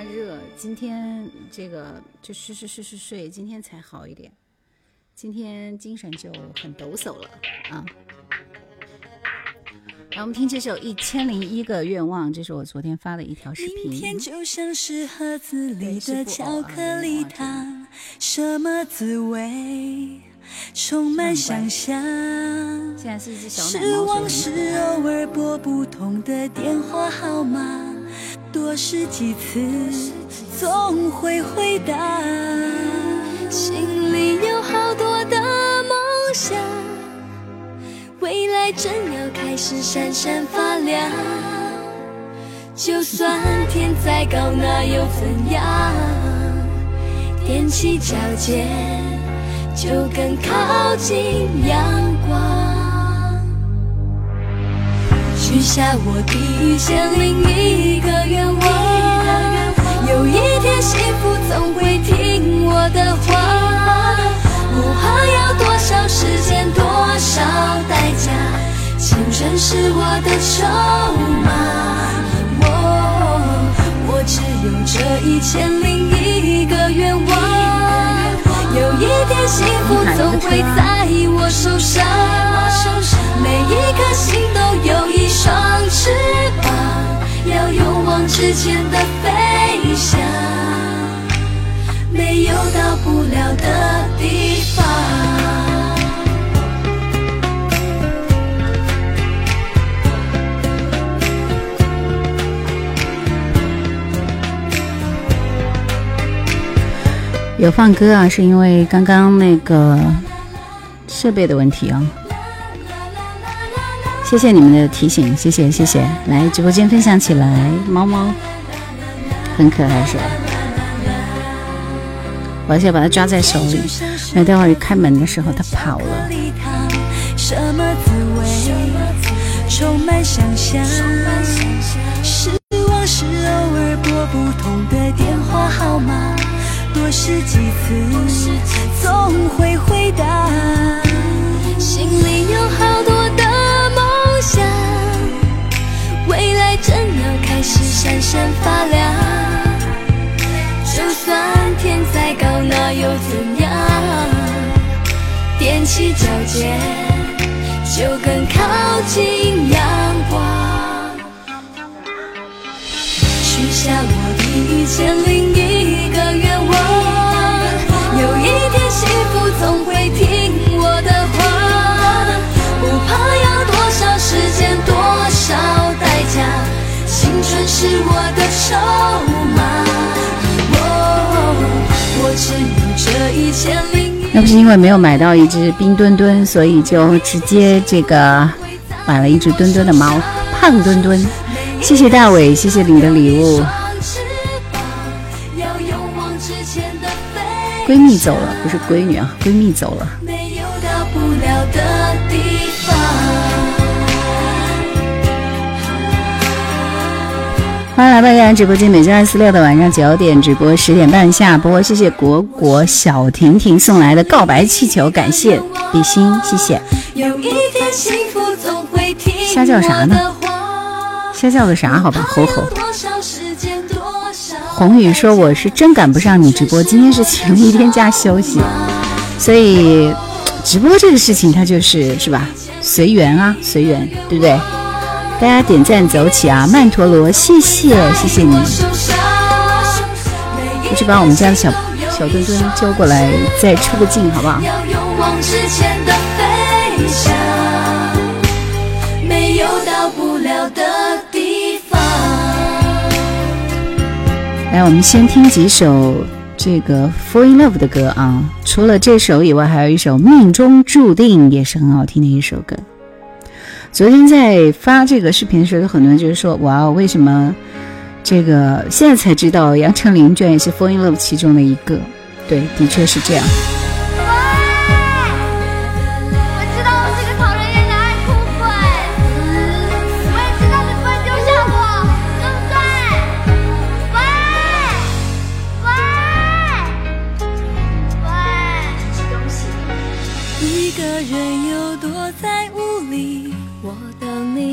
发热。今天这个就睡睡睡睡睡，今天才好一点。今天精神就很抖擞了啊！来，我们听这首《一千零一个愿望》，这是我昨天发的一条视明天。就像是盒子里的巧克力糖，什么滋味？充满想象。现在是一只小奶是猫往声音。事偶尔拨不通的电话号码，多试几次总会回答。心里有好多的梦想，未来正要开始闪闪发亮。就算天再高，那又怎样？踮起脚尖，就更靠近阳光。许下我第一千零一个愿望，有一天幸福总会听我的话，不怕要多少时间，多少代价，青春是我的筹码。我我只有这一千零一个愿望，有一天幸福总会在我手上，每一颗心都有一双翅膀，要勇往直前的飞翔，没有到不了的地方。有放歌啊，是因为刚刚那个设备的问题啊。谢谢你们的提醒，谢谢谢谢。来直播间分享起来，猫猫很可爱是吧？我要把它抓在手里，因为待会儿开门的时候它跑了。什么滋味？充满想象。是往事偶尔拨不通的电话号码，多试几次总会回答。心里有好多未来正要开始闪闪发亮。就算天再高，那又怎样？踮起脚尖，就更靠近阳光。许下我第一千零一个愿望，有一天幸福总会听我的话，不怕要多少时间，多少，青春是我的筹码。我我只有这一千零。要不是因为没有买到一只冰墩墩，所以就直接这个买了一只墩墩的猫，胖墩墩。谢谢大伟，谢谢你的礼物。闺蜜走了，不是闺女啊，闺蜜走了。欢迎来到依然直播间，每周二、四、六的晚上九点直播，十点半下播。谢谢果果小婷婷送来的告白气球，感谢比心，谢谢。瞎叫啥呢？瞎叫个啥？好吧，吼吼。红雨说我是真赶不上你直播，今天是请了一天假休息，所以直播这个事情它就是是吧？随缘啊，随缘，对不对？大家点赞走起啊！曼陀罗，谢谢谢谢你，我去把我们家的小小墩墩叫过来，再出个镜，好不好？来，我们先听几首这个《Fall in Love》的歌啊。除了这首以外，还有一首《命中注定》，也是很好听的一首歌。昨天在发这个视频的时候，有很多人就是说：“哇，为什么这个现在才知道杨丞琳居然也是《Fall in Love》其中的一个？”对，的确是这样。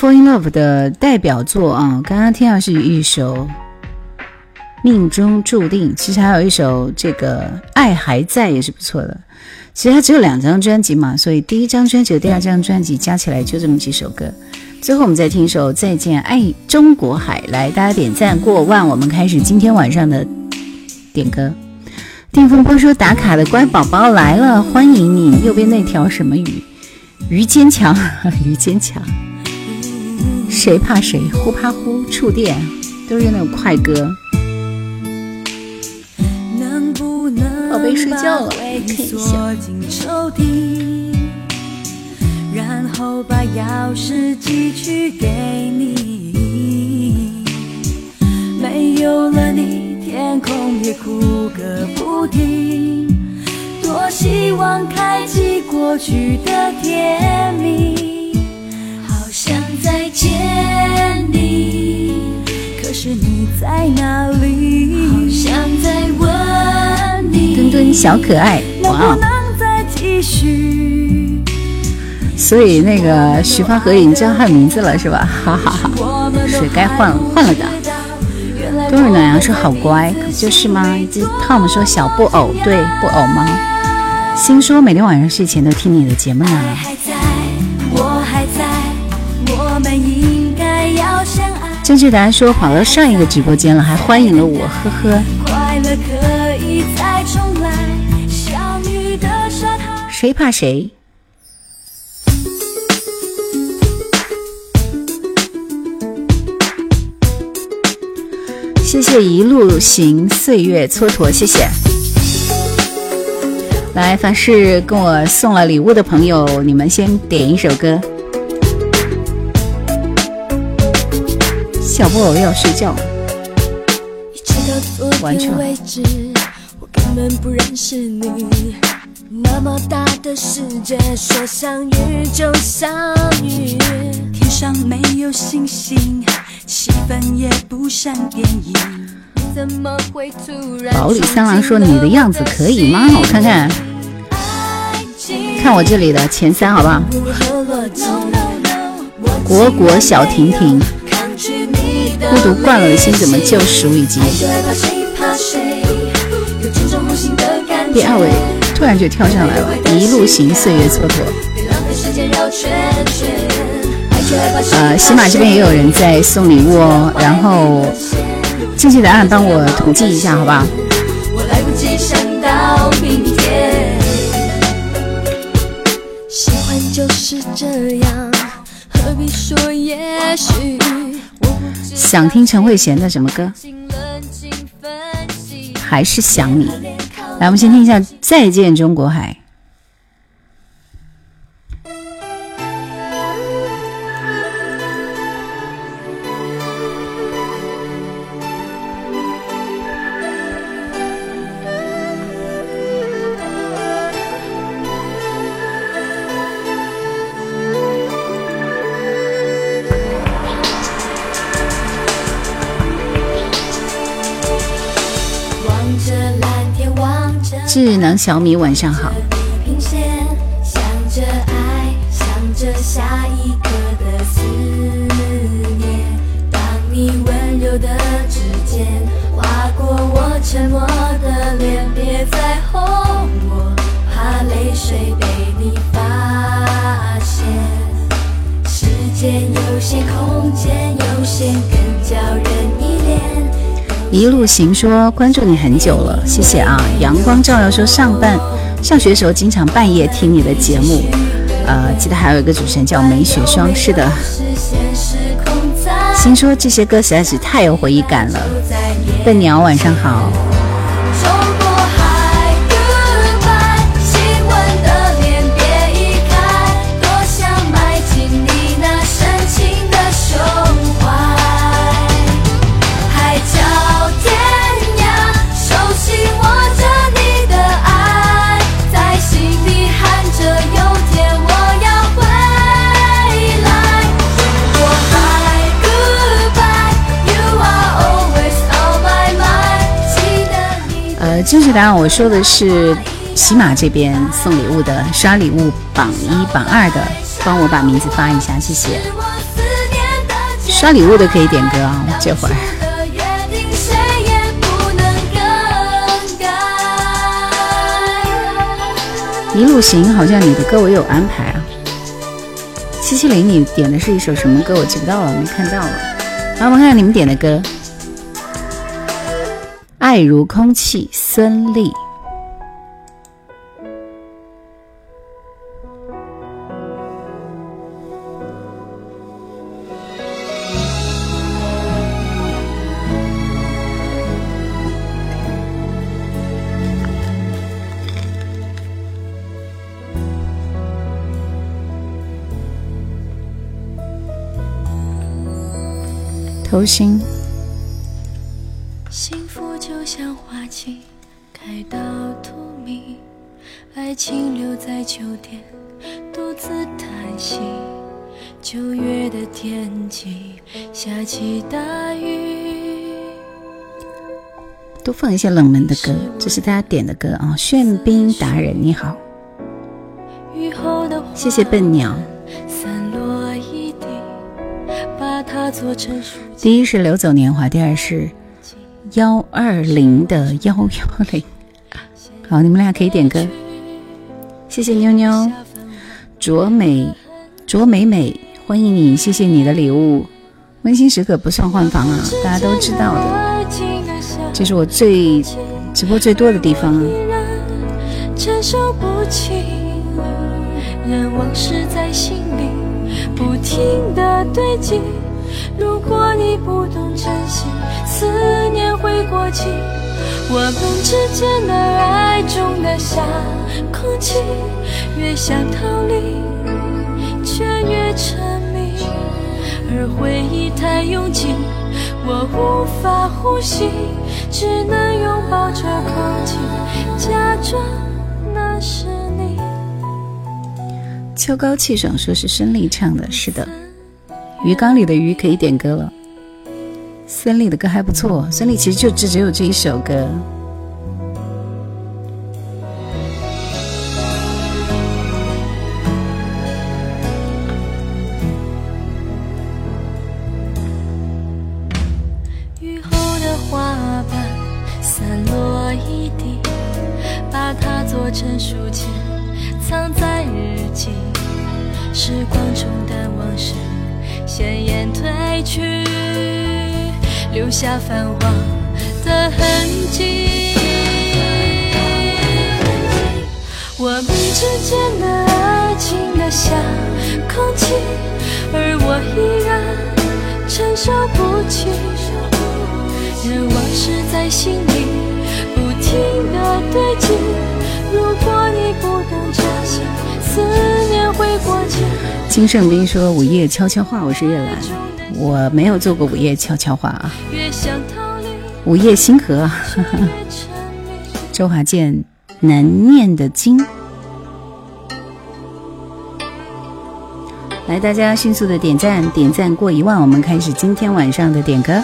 Fall in Love》的代表作啊，刚刚听到是一首《命中注定》，其实还有一首这个《爱还在》也是不错的。其实它只有两张专辑嘛，所以第一张专辑、第二张专辑加起来就这么几首歌。最后我们再听一首《再见爱中国海》，来大家点赞过万，我们开始今天晚上的点歌。定风波说打卡的乖宝宝来了，欢迎你！右边那条什么鱼？鱼坚强，鱼坚强。谁怕谁？呼怕呼，触电，都是那种快歌。能不能宝贝睡觉了，看一下。然后把钥匙寄去给你。没有了你，天空也哭个不停。多希望开启过去的甜蜜。再见你，可是你在哪里？好想再问你，墩墩小可爱，哇！所以那个徐发和已经叫他名字了是吧？哈哈哈，是该换了，换了的。冬日暖阳说好乖，可不就是吗？以及 Tom 说小布偶，对，布偶吗？心说每天晚上睡前都听你的节目呢。正确答案说跑到上一个直播间了，还欢迎了我，呵呵。谁怕谁？谢谢一路行岁月蹉跎，谢谢。来，凡是跟我送了礼物的朋友，你们先点一首歌。小布偶要睡觉，完全。那么大的世界，说相遇就相遇。天上没有星星，气氛也不像电影。怎么会突然？宝里三郎说：“你的样子可以吗？我看看，看我这里的前三，好不好？”果果小婷婷，孤独惯了的心怎么救赎？以及第二位突然就跳上来了，一路行，岁月蹉跎。呃，喜马这边也有人在送礼物哦，然后正确答案帮我统计一下，好不好？想想听陈慧娴的什么歌？还是想你？来，我们先听一下《再见中国海》。小米晚上好。沉默的脸，别再哄我，怕泪水被你发现。时间有限，空间有限，更叫人一路行说关注你很久了，谢谢啊！阳光照耀说上半上学时候经常半夜听你的节目，呃，记得还有一个主持人叫梅雪霜，是的。心说这些歌实在是太有回忆感了。笨鸟晚上好。正确答案，我说的是喜马这边送礼物的，刷礼物榜一榜二的，帮我把名字发一下，谢谢。刷礼物的可以点歌啊，这会儿。一路行，好像你的歌我有安排啊。七七零，你点的是一首什么歌？我记不到了，没看到了。来，我们看看你们点的歌。爱如空气，孙俪。头心。情开到荼蘼，爱情留在秋天，独自叹息。九月的天气，下起大雨。多放一些冷门的歌，这是大家点的歌啊！炫冰达人你好，雨后的谢谢笨鸟。散落一地，把它做成第一是流走年华，第二是幺二零的幺幺零。好，你们俩可以点歌。谢谢妞妞，卓美，卓美美，欢迎你，谢谢你的礼物。温馨时刻不算换房啊，大家都知道的，这是我最直播最多的地方。承受不起，任往事在心里不停的堆积。如果你不懂珍惜，思念会过期。我们之间的爱重得像空气，越想逃离，却越沉迷。而回忆太拥挤，我无法呼吸，只能拥抱着空气，假装那是你。秋高气爽，说是孙俪唱的，是的。鱼缸里的鱼可以点歌了。森林的歌还不错，森林其实就只只有这一首歌。雨后的花瓣散落一地，把它做成书签，藏在日记，时光冲淡往事。鲜艳褪去，留下泛黄的痕迹。我们之间的爱情的像空气，而我依然承受不起。任往事在心里不停的堆积。如果你不懂珍惜，思念会过期。金圣斌说：“午夜悄悄话，我是叶兰，我没有做过午夜悄悄话啊。午夜星河，越沉迷。周华健难念的经。来，大家迅速的点赞，点赞过一万，我们开始今天晚上的点歌。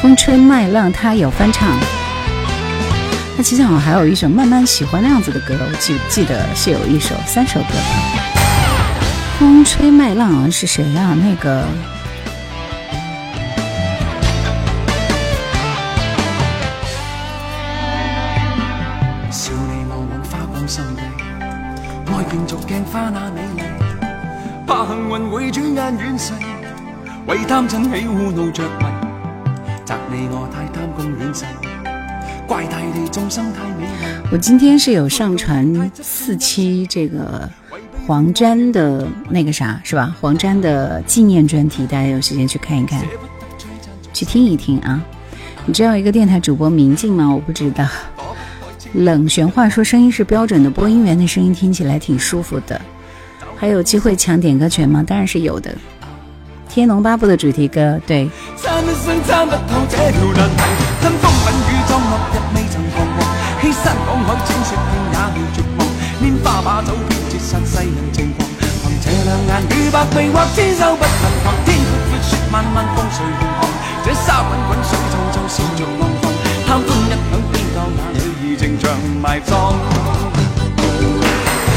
风吹麦浪，他有翻唱。那其实好像还有一首慢慢喜欢那样子的歌，我记记得是有一首三首歌。风吹麦浪是谁啊、那个笑你我往花光心地，愛競逐鏡花那美麗，怕幸運會轉眼遠逝，為貪嗔喜惡怒着迷，責你我太貪功戀勢，怪大地眾生太美麗。我今天是有上传四期这个黄沾的那个啥是吧？黄沾的纪念专题，大家有时间去看一看，去听一听啊。你知道一个电台主播明镜吗？我不知道。冷玄话说声音是标准的，播音员的声音听起来挺舒服的。还有机会抢点歌权吗？当然是有的。《天龙八部》的主题歌，對。參一生參不透這條難題，吞風品雨裝落日未曾彷徨，欺山赶海踐雪徑也未绝望，拈花把酒偏折煞世人情狂，凭这两眼与百臂或千手不能防，天闊闊雪漫漫風隨浪狂，这沙滚滚水皱皱笑着浪蕩，貪歡一晌偏教那女儿情长埋葬。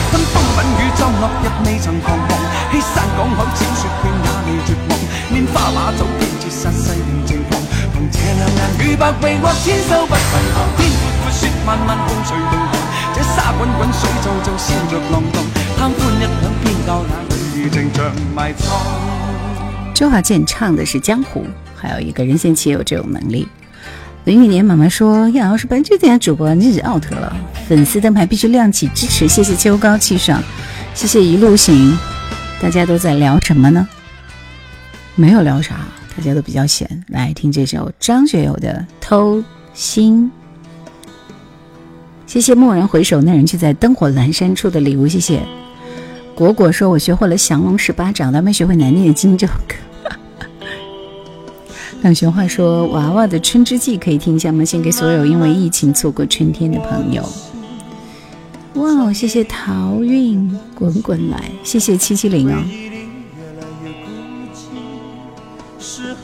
吞風品雨裝落日未曾彷徨，欺山赶海踐雪徑也未绝望，拈花把酒偏折煞世人情狂，周华健唱的是江湖，还有一个任贤齐有这种能力。林雨年妈妈说：“叶老师本这点主播你是 out 了，粉丝灯牌必须亮起支持，谢谢秋高气爽，谢谢一路行。大家都在聊什么呢？没有聊啥，大家都比较闲。来听这首张学友的《偷心》。谢谢蓦然回首，那人却在灯火阑珊处的礼物，谢谢。果果说：“我学会了降龙十八掌，但没学会难念的经这首歌。”冷玄话说：“娃娃的《春之祭》可以听一下吗？献给所有因为疫情错过春天的朋友。”哇哦，谢谢桃运滚滚来，谢谢七七零哦。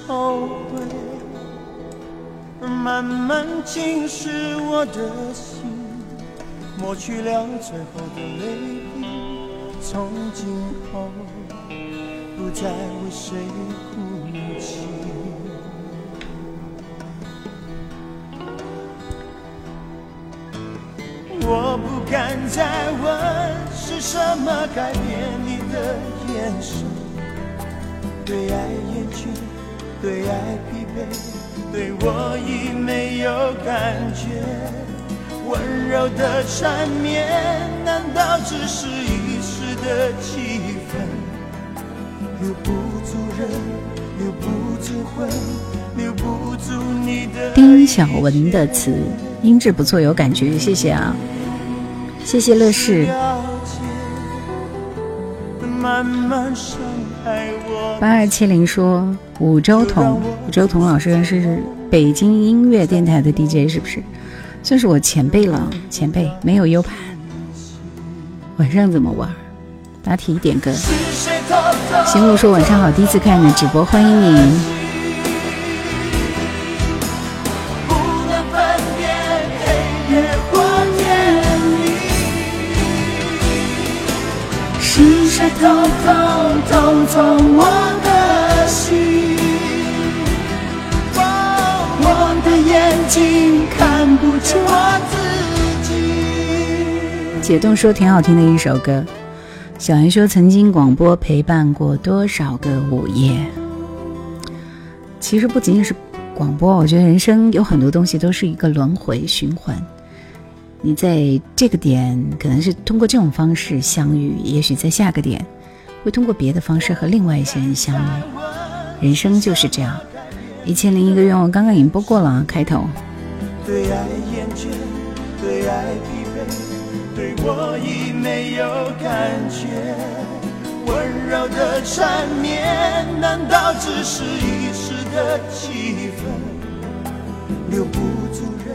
后悔，慢慢侵蚀我的心，抹去了最后的泪滴。从今后，不再为谁哭泣。我不敢再问是什么改变你的眼神，对爱厌倦，对爱疲惫，对我已没有感觉。温柔的缠绵，难道只是一时的气氛？留不住人，留不住魂，留不住你的丁小文的词音质不错，有感觉，谢谢啊，谢谢乐视。慢慢伤害我。八二七零说五周彤，五周彤老师是北京音乐电台的 DJ，是不是？算是我前辈了，前辈没有 U 盘，晚上怎么玩？答题点歌。行路说晚上好，第一次看你的直播，欢迎你。是谁偷偷偷走我的心？把竟看不见我自己。解冻说挺好听的一首歌。小云说曾经广播陪伴过多少个午夜。其实不仅仅是广播，我觉得人生有很多东西都是一个轮回循环。你在这个点可能是通过这种方式相遇，也许在下个点会通过别的方式和另外一些人相遇。人生就是这样。一千零一个愿望刚刚已经播过了，开头。对爱厌倦，对爱疲惫，对我已没有感觉。温柔的缠绵，难道只是一时的气氛？留不住人，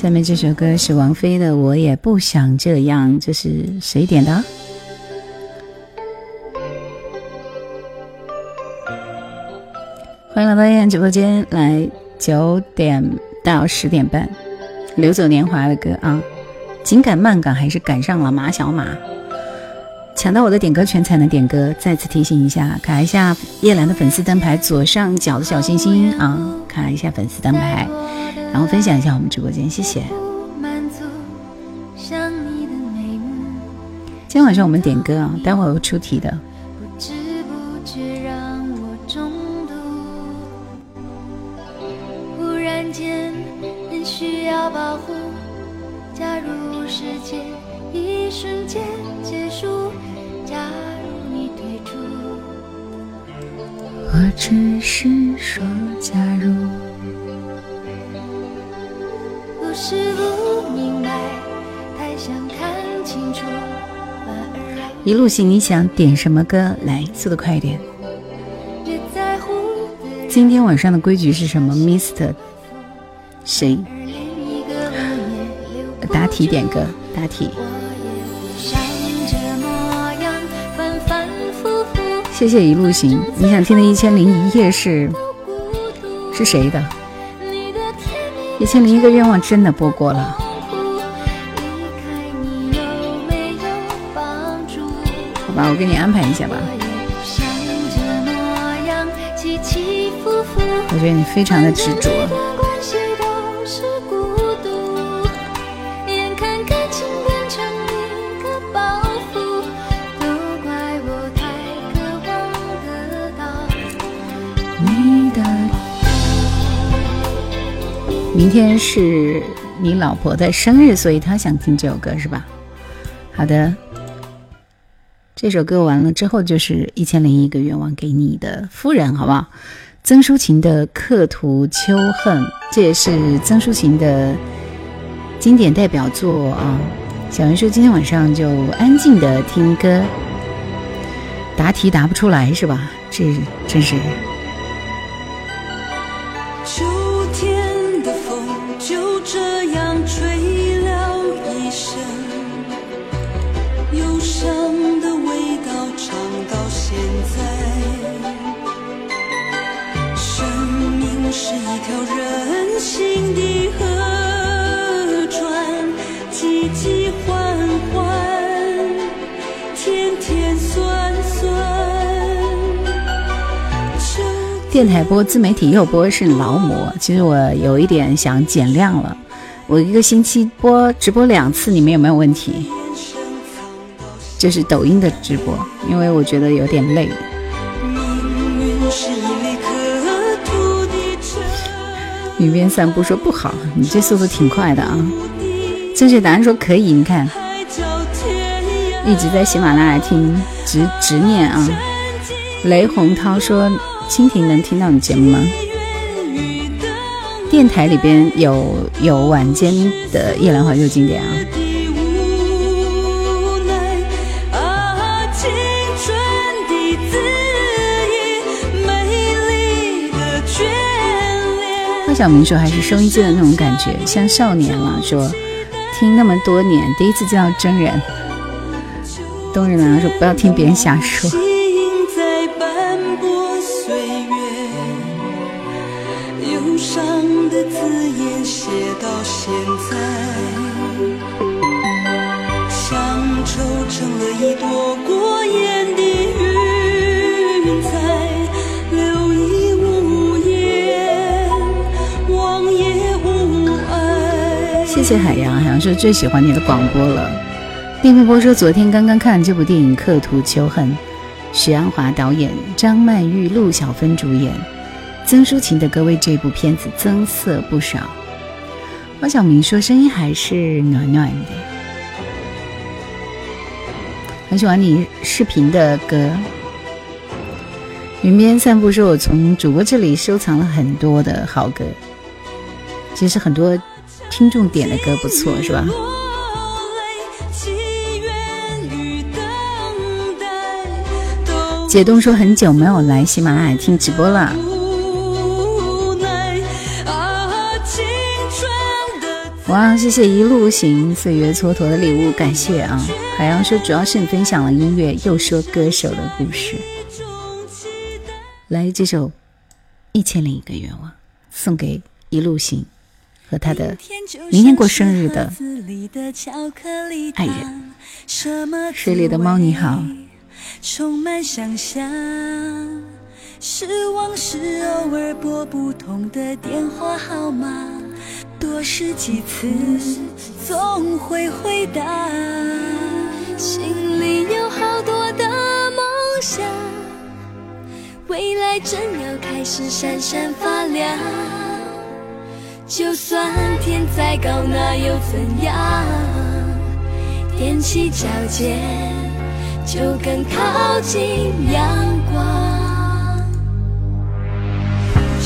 下面这首歌是王菲的《我也不想这样》，这是谁点的？欢迎来到燕直播间，来九点到十点半，流走年华的歌啊！紧赶慢赶还是赶上了马小马，抢到我的点歌权才能点歌。再次提醒一下，卡一下叶兰的粉丝灯牌左上角的小心心啊，卡一下粉丝灯牌，然后分享一下我们直播间，谢谢。满足想你的眉目，今天晚上我们点歌啊，待会儿会出题的。我只是说，假如不是不明白，太想看清楚，一路行，你想点什么歌？来，速度快一点。越在乎今天晚上的规矩是什么？Mr. 谁？答题点歌，答题。谢谢一路行。你想听的《一千零一夜》是。是谁的？一千零一个愿望真的播过了，好吧，我给你安排一下吧。我觉得你非常的执着。明天是你老婆的生日，所以她想听这首歌是吧？好的，这首歌完了之后就是《一千零一个愿望》给你的夫人，好不好？曾淑琴的《刻图秋恨》，这也是曾淑琴的经典代表作啊。小袁说今天晚上就安静的听歌，答题答不出来是吧？这真是。就这样吹了一生，忧伤的味道尝到现在。生命是一条任性电台播，自媒体又播是劳模。其实我有一点想减量了，我一个星期播直播两次，你们有没有问题？就是抖音的直播，因为我觉得有点累。命运是一粒刻土的针，雨边散步说不好，你这速度挺快的啊！正确答案说可以，你看。一直在喜马拉雅听执执念啊。雷洪涛说蜻蜓能听到你节目吗？电台里边有有晚间的夜兰怀旧经典啊。的无奈啊，青春的恣意，美丽的眷恋。花晓明说还是收音机的那种感觉，像少年了。说听那么多年，第一次见到真人。冬日南说不要听别人瞎说。的字眼写到现在，乡愁成了一朵过眼的云彩，留意无言，望也谢谢海洋，海洋说最喜欢你的广播了。丁波波说昨天刚刚看这部电影《刻图求恨》，许鞍华导演，张曼玉、陆小芬主演，曾淑琴的歌为这部片子增色不少。王小明说声音还是暖暖的，很喜欢你视频的歌。云边散步说，我从主播这里收藏了很多的好歌，其实很多听众点的歌不错，是吧？解冻说很久没有来喜马拉雅听直播了。哇，谢谢一路行岁月蹉跎的礼物，感谢啊！海洋说主要是你分享了音乐，又说歌手的故事。来这首《一千零一个愿望》，送给一路行和他的明天过生日的爱人。水里的猫你好。充满想象，是往事偶尔拨不通的电话号码，多试几次总会回答。心里有好多的梦想，未来正要开始闪闪发亮。就算天再高，那又怎样？踮起脚尖。就更靠近阳光，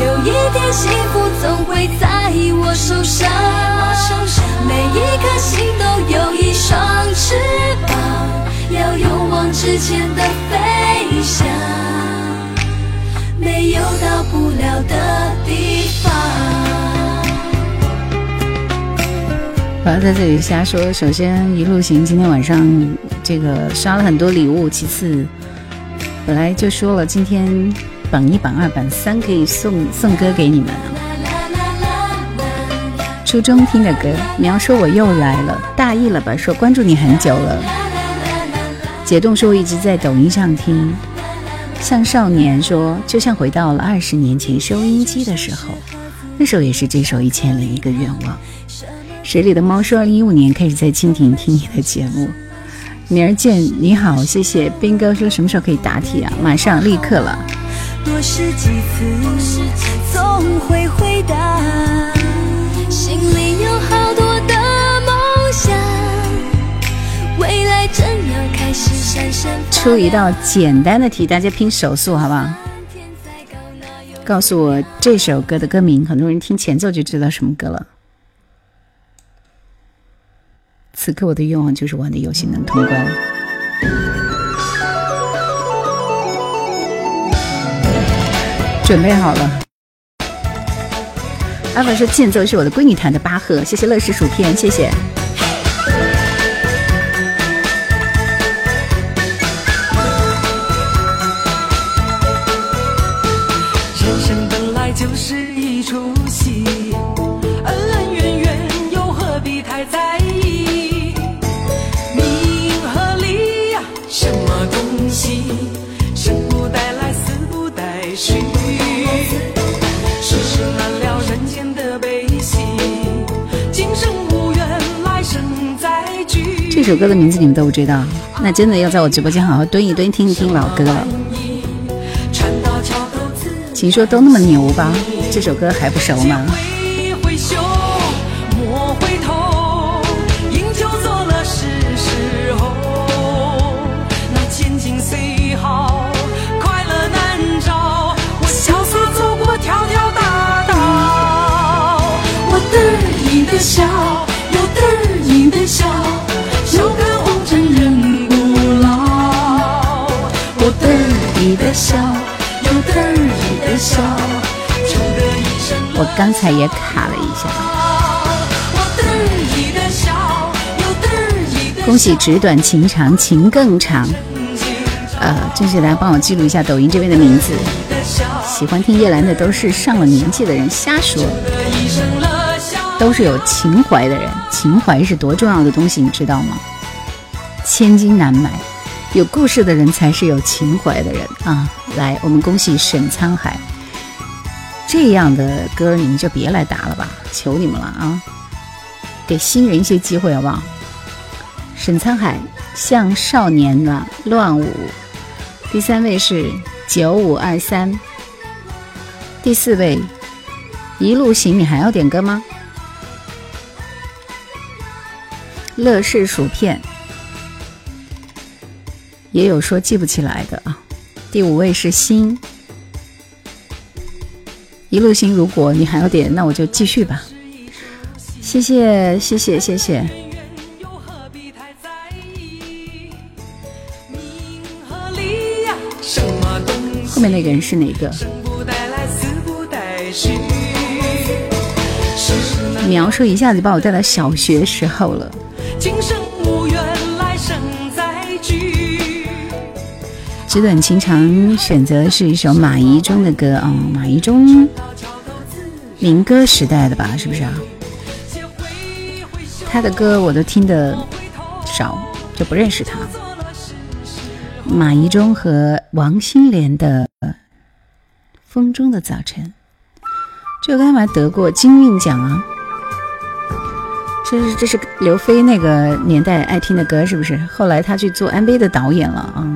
有一天幸福总会在我手上，每一颗心都有一双翅膀，要勇往直前的飞翔，没有到不了的地方。不要在这里瞎说。首先，一路行今天晚上这个刷了很多礼物，其次本来就说了今天。榜一、榜二、榜三可以送送歌给你们。初中听的歌，你要说我又来了，大意了吧？说关注你很久了。解冻说我一直在抖音上听。像少年说，就像回到了二十年前收音机的时候，那时候也是这首《一千零一个愿望》。水里的猫说，二零一五年开始在蜻蜓听你的节目。明儿见，你好，谢谢斌哥说什么时候可以答题啊？马上，立刻了。多试几次，总会回答。心里有好多的梦想，未来正要开始闪闪出一道简单的题，大家拼手速，好不好？告诉我这首歌的歌名，很多人听前奏就知道什么歌了。此刻我的愿望就是玩的游戏能通关。准备好了。阿凡说间奏是我的闺女弹的巴赫，谢谢乐事薯片，谢谢。首歌的名字你们都不知道，那真的要在我直播间好好蹲一蹲，听一听老歌了。请说都那么牛吧，这首歌还不熟吗？的笑，有得意的笑，就得一生。我刚才也卡了一下。恭喜纸短情长，情更长。呃，正是来帮我记录一下抖音这边的名字。喜欢听叶兰的都是上了年纪的人，瞎说，都是有情怀的人。情怀是多重要的东西，你知道吗？千金难买，有故事的人才是有情怀的人啊！来，我们恭喜沈沧海，这样的歌你们就别来打了吧，求你们了啊！给新人一些机会好不好？沈沧海，像少年的乱舞，第三位是九五二三。第四位，一路行，你还要点歌吗？乐事薯片，也有说记不起来的啊。第五位是心，一路行，如果你还要点，那我就继续吧。谢谢，谢谢，谢谢。后面那个人是哪个？描述一下子把我带到小学时候了。纸短情长选择是一首马伊中的歌啊，马伊中民歌时代的吧，是不是啊？他的歌我都听的少，就不认识他。马伊中和王心莲的《风中的早晨》，这个干嘛得过金韵奖啊？这是这是刘飞那个年代爱听的歌，是不是？后来他去做 MV 的导演了啊。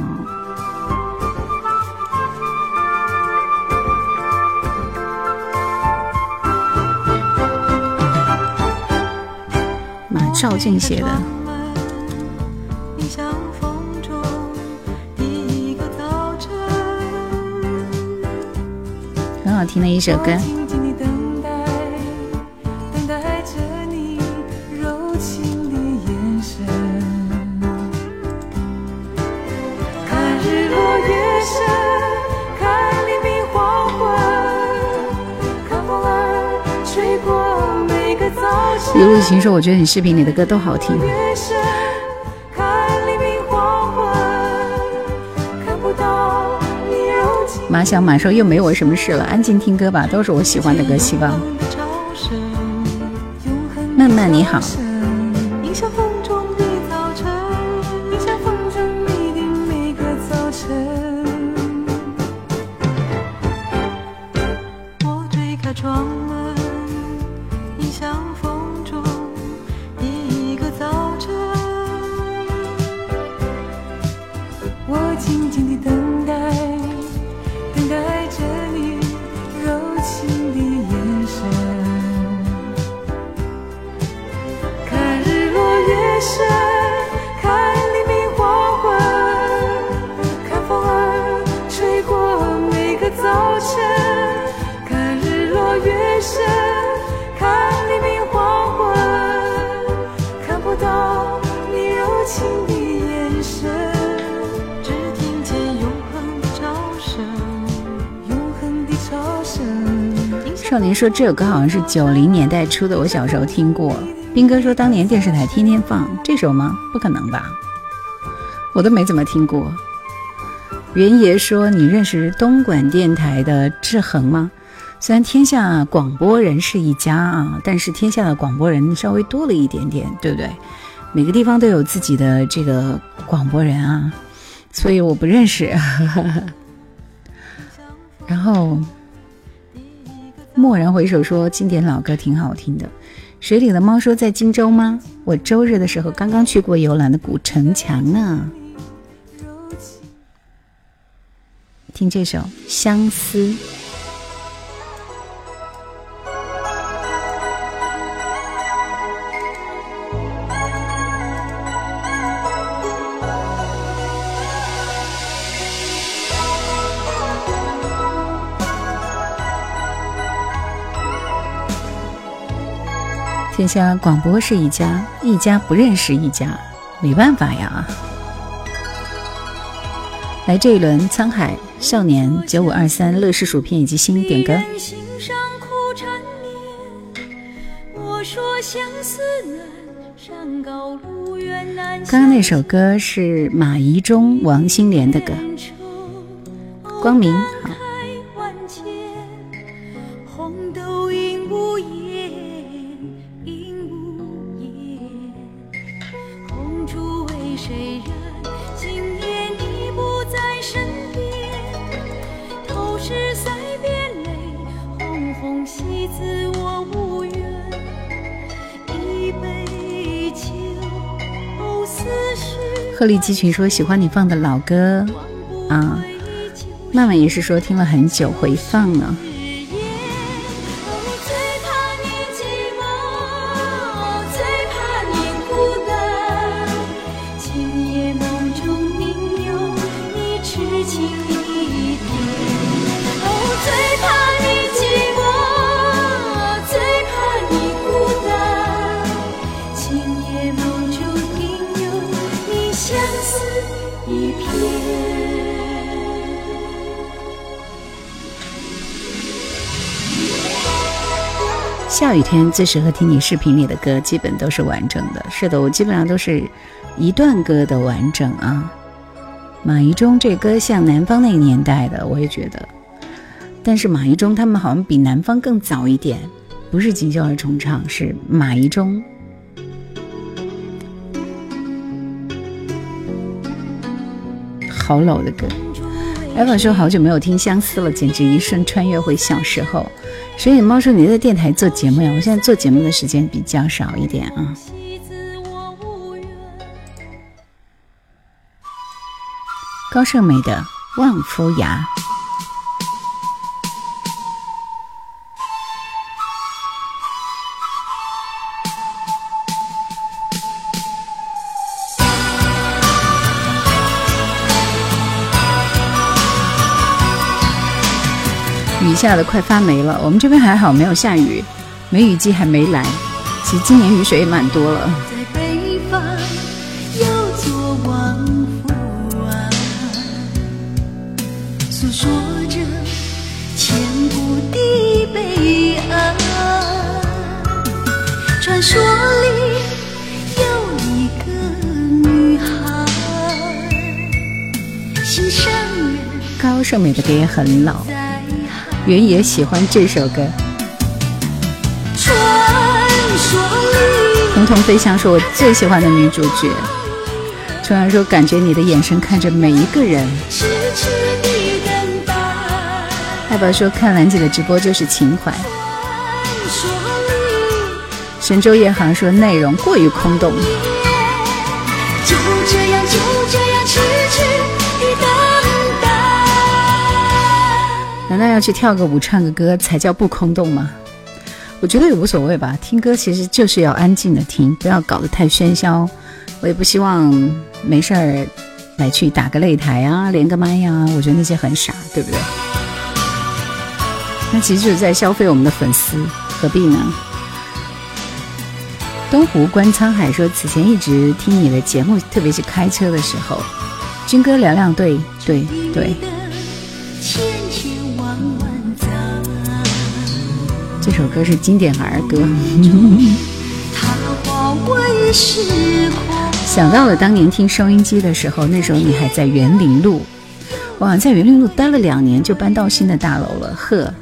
赵静写的，很好听的一首歌。一路行说，我觉得你视频里的歌都好听。马小马说又没我什么事了，安静听歌吧，都是我喜欢的歌。希望曼曼你好。说这首歌好像是九零年代出的，我小时候听过。兵哥说当年电视台天天放这首吗？不可能吧，我都没怎么听过。袁爷说你认识东莞电台的志恒吗？虽然天下广播人是一家啊，但是天下的广播人稍微多了一点点，对不对？每个地方都有自己的这个广播人啊，所以我不认识。然后。蓦然回首，说经典老歌挺好听的。水里的猫说在荆州吗？我周日的时候刚刚去过游览的古城墙呢。听这首《相思》。天下广播是一家，一家不认识一家，没办法呀。来这一轮，沧海少年九五二三乐事薯片以及新点歌。刚刚那首歌是马宜中、王心莲的歌，光明鹤立鸡群说喜欢你放的老歌啊，曼曼也是说听了很久回放了。天最适合听你视频里的歌，基本都是完整的。是的，我基本上都是一段歌的完整啊。马宜中这歌像南方那个年代的，我也觉得。但是马宜中他们好像比南方更早一点，不是锦绣二重唱，是马宜中。好老的歌。艾宝说好久没有听相思了，简直一瞬穿越回小时候。所以猫说你在电台做节目呀？我现在做节目的时间比较少一点啊。高胜美的《望夫崖》。下的快发霉了，我们这边还好没有下雨，梅雨季还没来。其实今年雨水也蛮多了。在北方有座王府啊，诉说着千古的悲哀。传说里有一个女孩，心上人高胜美的歌也很老，原野喜欢这首歌。传说里。彤彤飞翔是我最喜欢的女主角。春阳说，感觉你的眼神看着每一个人。爱宝说，看兰姐的直播就是情怀。神州夜航说，内容过于空洞。难道要去跳个舞、唱个歌才叫不空洞吗？我觉得也无所谓吧。听歌其实就是要安静的听，不要搞得太喧嚣。我也不希望没事儿来去打个擂台啊，连个麦呀、我觉得那些很傻，对不对？那其实就是在消费我们的粉丝，何必呢？东湖观沧海说，此前一直听你的节目，特别是开车的时候。军哥嘹亮，对对对，这首歌是经典儿歌。想到了当年听收音机的时候，那时候你还在园林路，我好像在园林路待了两年，就搬到新的大楼了。呵，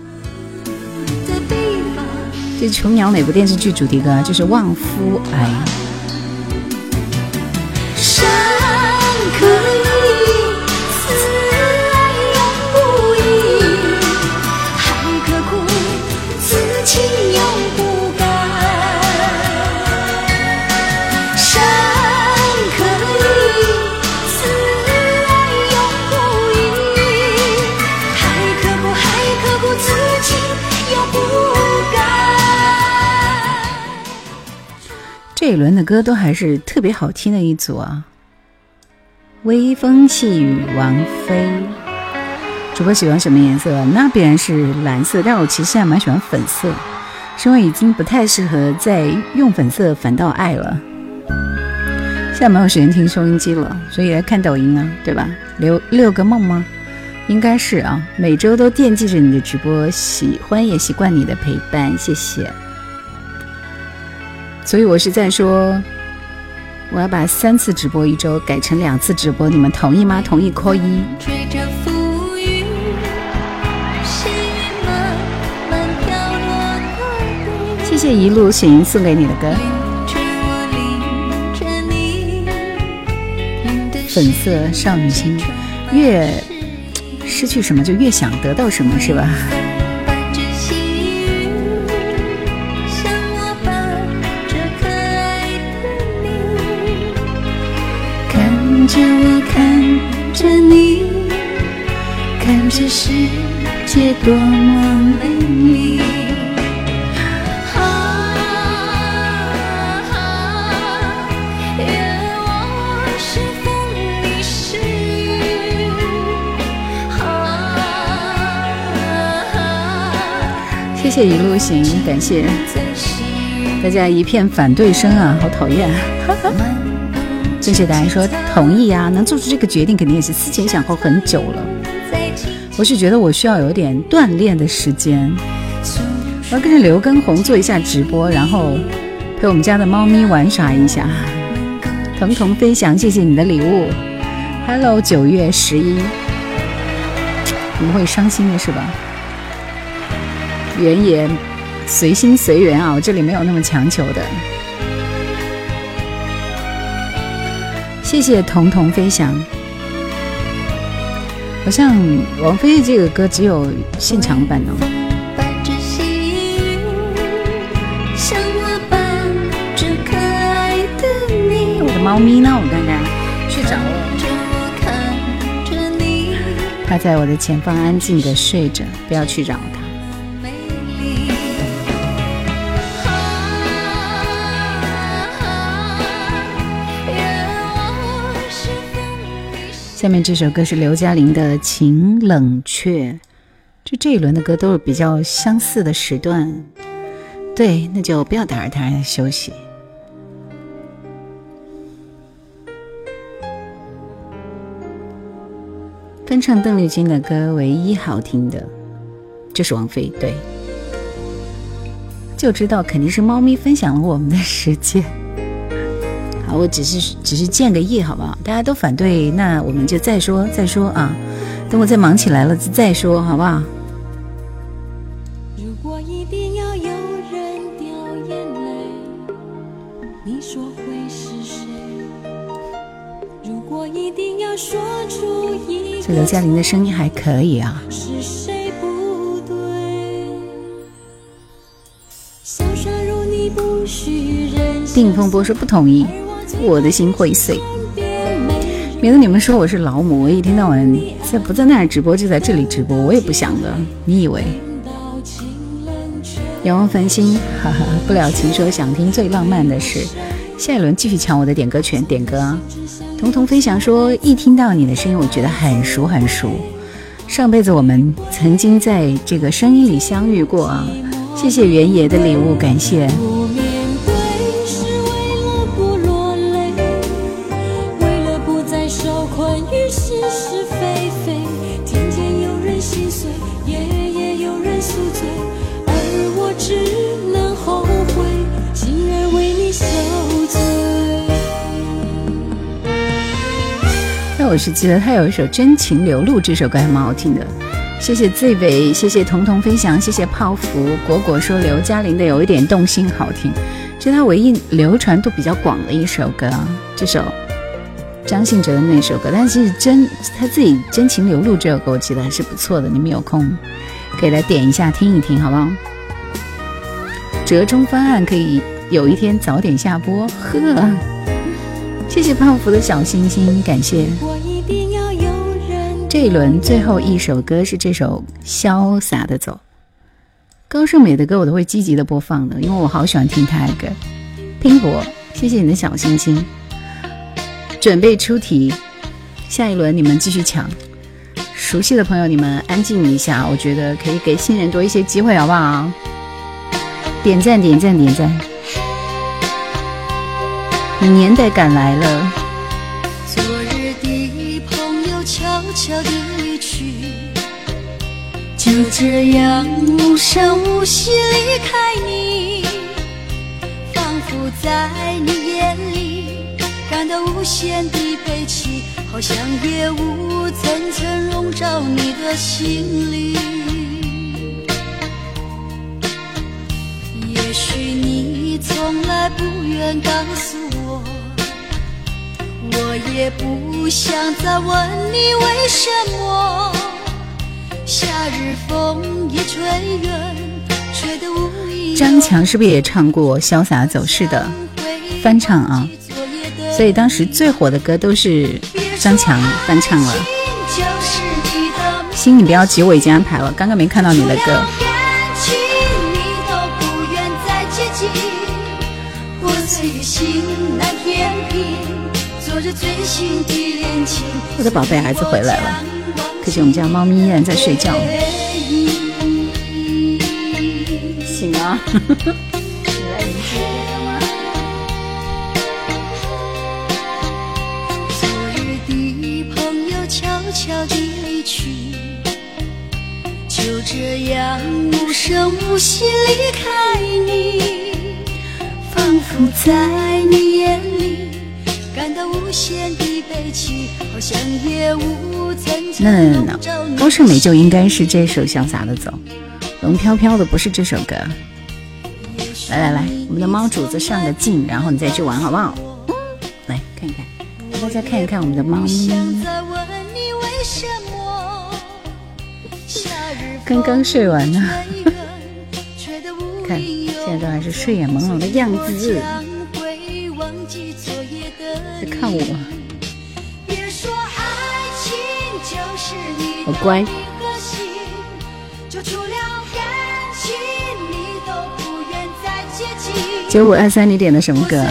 这《琼瑶》哪部电视剧主题歌啊？就是《望夫崖》。山可以，这一轮的歌都还是特别好听的一组啊！微风细雨，王菲。主播喜欢什么颜色？那必然是蓝色，但我其实还蛮喜欢粉色，是因为已经不太适合再用粉色，反倒爱了。现在没有时间听收音机了，所以来看抖音啊，对吧？六六个梦吗？应该是啊，每周都惦记着你的直播，喜欢也习惯你的陪伴，谢谢。所以我是在说，我要把三次直播一周改成两次直播，你们同意吗？同意扣一。谢谢一路行送给你的歌，粉色少女心，越失去什么就越想得到什么，是吧？着我，看着你，看这世界多么美丽。啊，愿我是风，你是雨。啊，谢谢一路行，感谢大家一片反对声啊，好讨厌。正确答案说同意啊，能做出这个决定肯定也是思前想后很久了。我是觉得我需要有点锻炼的时间，我要跟着刘畊宏做一下直播，然后陪我们家的猫咪玩耍一下。彤彤分享，谢谢你的礼物。Hello，九月十一，你们会伤心的是吧？原野随心随缘啊，我这里没有那么强求的。谢谢彤彤飞翔。好像王菲的这个歌只有现场版哦。我的你。我的猫咪呢？我看看，去找了。着我，看着你，它在我的前方安静的睡着，不要去扰它。下面这首歌是刘嘉玲的《情冷却》，就这一轮的歌都是比较相似的时段。对，那就不要打扰他休息。翻唱邓丽君的歌，唯一好听的就是王菲。对，就知道肯定是猫咪分享了我们的时间。好，我只是只是建个议，好不好？大家都反对，那我们就再说再说啊。等我再忙起来了再说，好不好？如果一定要有人掉眼泪，你说会是谁？如果一定要说出一个这刘嘉玲的声音还可以啊。是谁不对？如你不定风波说不同意，我的心会碎。免得你们说我是劳模，一天到晚在不在那儿直播就在这里直播，我也不想的。你以为？仰望繁星，哈哈，不了情说想听最浪漫的事。下一轮继续抢我的点歌权，点歌啊！彤彤飞翔说，一听到你的声音，我觉得很熟很熟。上辈子我们曾经在这个声音里相遇过啊！谢谢原野的礼物，感谢。我是记得他有一首《真情流露》，这首歌还蛮好听的。谢谢 Z 北，谢谢彤彤分享，谢谢泡芙果果说刘嘉玲的有一点动心，好听，这是他唯一流传度比较广的一首歌啊。这首张信哲的那首歌，但是真他自己《真情流露》这首歌，我记得还是不错的。你们有空可以来点一下听一听，好不好？折中方案可以有一天早点下播，呵。谢谢泡芙的小心心，感谢。这一轮最后一首歌是这首《潇洒的走》，高胜美的歌我都会积极的播放的，因为我好喜欢听她的歌。拼搏，谢谢你的小心心。准备出题，下一轮你们继续抢。熟悉的朋友，你们安静一下，我觉得可以给新人多一些机会，好不好？点赞，点赞，点赞！年代感来了。昨日的朋友悄悄地离去，就这样无声无息离开你，仿佛在你眼里感到无限的悲戚，好像夜雾层层笼罩你的心里。也许你从来不愿告诉我，我也不想再问你为什么。夏日风一吹远，吹得无影。张强是不是也唱过《潇洒走势》的翻唱啊？所以当时最火的歌都是张强翻唱了。心，你不要急，我已经安排了。刚刚没看到你的歌。我的宝贝儿子回来了，可惜我们家猫咪依然在睡觉。醒啊！就这样无声无息离开你，仿佛在你眼里感到无限的悲戚，好像夜雾层层笼罩你。高胜美就应该是这首《潇洒的走》，龙飘飘的不是这首歌。来来来，我们的猫主子上个镜，然后你再去玩好不好？来看一看，大家看一看我们的猫咪。刚刚睡完呢，看现在都还是睡眼朦胧的样子，在看我，好乖。九五二三，你点的什么歌？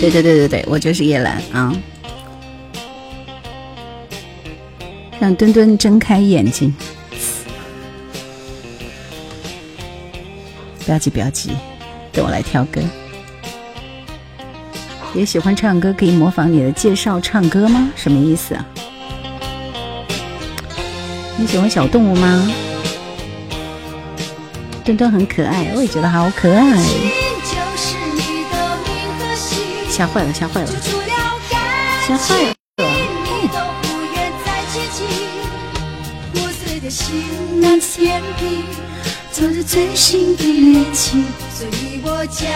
对对对对对，我就是叶兰啊！让墩墩睁开眼睛，不要急不要急，等我来挑歌。也喜欢唱歌，可以模仿你的介绍唱歌吗？什么意思啊？你喜欢小动物吗？墩墩很可爱，我也觉得好可爱。吓坏了，吓坏了，吓坏了！做着最新的恋情，所以我将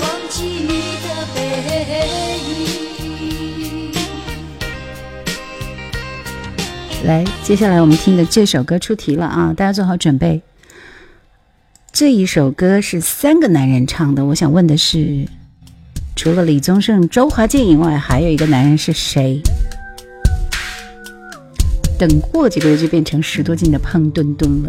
忘记你的背影来，接下来我们听的这首歌出题了啊！大家做好准备。这一首歌是三个男人唱的，我想问的是，除了李宗盛、周华健以外，还有一个男人是谁？等过几个月就变成十多斤的胖墩墩了。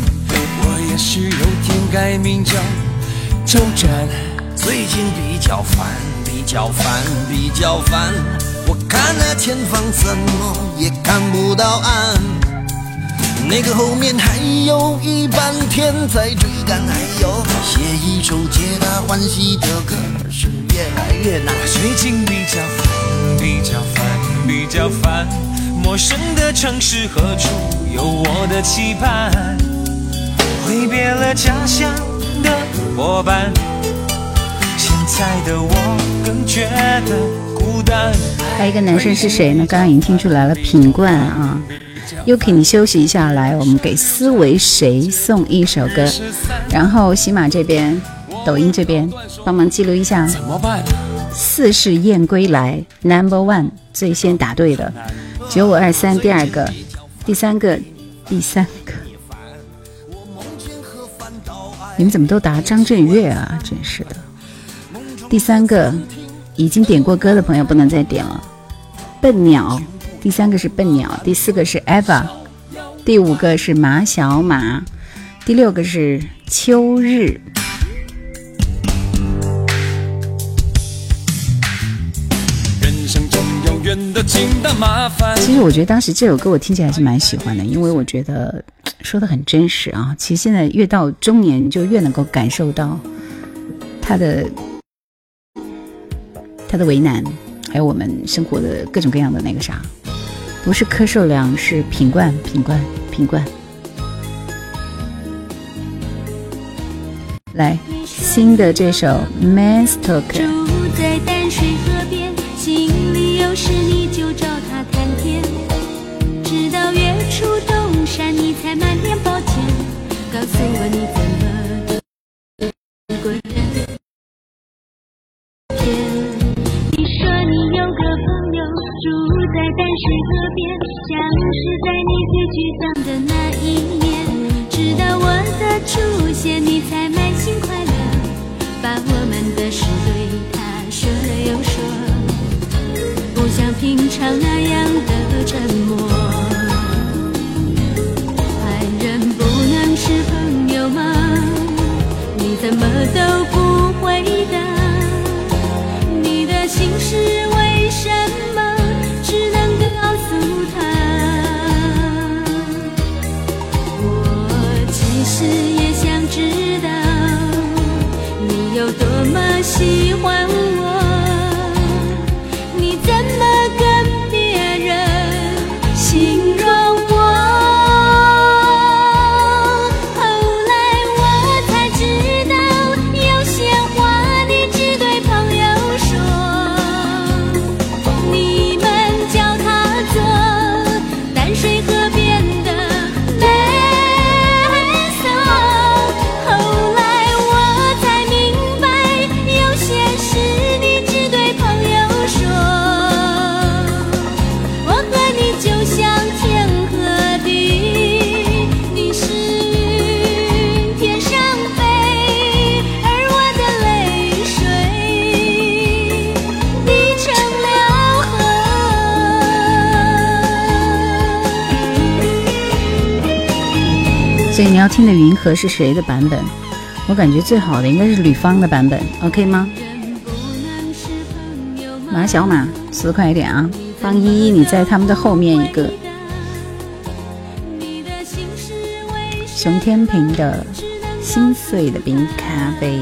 也许有天改名叫周转。最近比较烦，比较烦，比较烦。我看那前方怎么也看不到岸，那个后面还有一半天在追赶，还有写一首皆大欢喜的歌是越来越难。最近比较烦，比较烦，比较烦，陌生的城市何处有我的期盼？挥别了家乡的伙伴，现在的我更觉得孤单。还有一个男生是谁呢？刚刚已经听出来了，品冠啊。Yuki，你休息一下，来，我们给思维谁送一首歌，然后喜马这边、抖音这边帮忙记录一下。怎么办四是燕归来，Number One 最先答对的，九五二三第二个，第三个，第三个。你们怎么都答张震岳啊？真是的。第三个。已经点过歌的朋友不能再点了。笨鸟，第三个是笨鸟，第四个是 Eva，第五个是马小马，第六个是秋日。其实我觉得当时这首歌我听起来还是蛮喜欢的，因为我觉得说的很真实啊。其实现在越到中年，就越能够感受到他的他的为难，还有我们生活的各种各样的那个啥。不是柯受良，是品冠，品冠，品冠。来，新的这首《Man's Talk》。告诉我你怎么过这天。你说你有个朋友住在淡水河边，像是在你最沮丧听的《云河》是谁的版本？我感觉最好的应该是吕方的版本，OK 吗？马小马，速度快一点啊！方依依，你在他们的后面一个。熊天平的心碎的冰咖啡，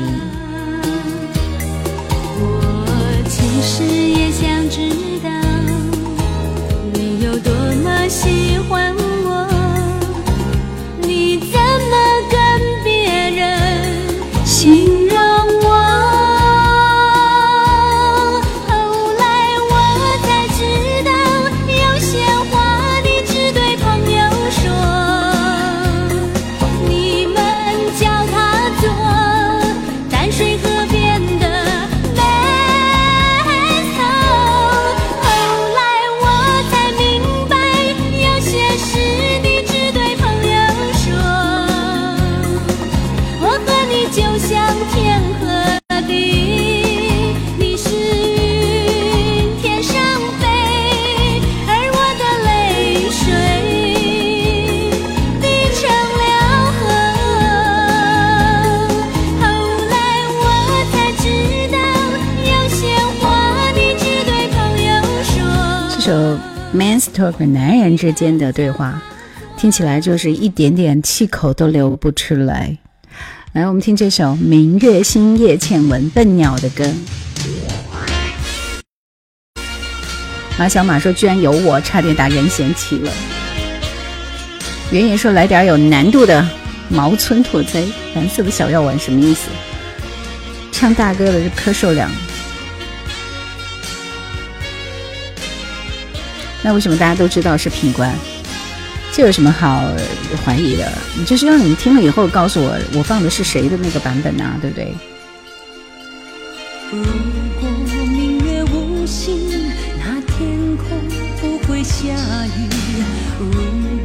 Man's Talk 男人之间的对话，听起来就是一点点气口都流不出来。来，我们听这首《明月心》叶倩文笨鸟的歌。马小马说：“居然有我，差点打任贤齐了。”圆圆说：“来点有难度的毛村拓哉，蓝色的小药丸什么意思？”唱大哥的是柯受良。那为什么大家都知道是品冠？这有什么好怀疑的？你就是让你们听了以后告诉我，我放的是谁的那个版本呐、对不对？如果明月无心，那天空不会下雨；如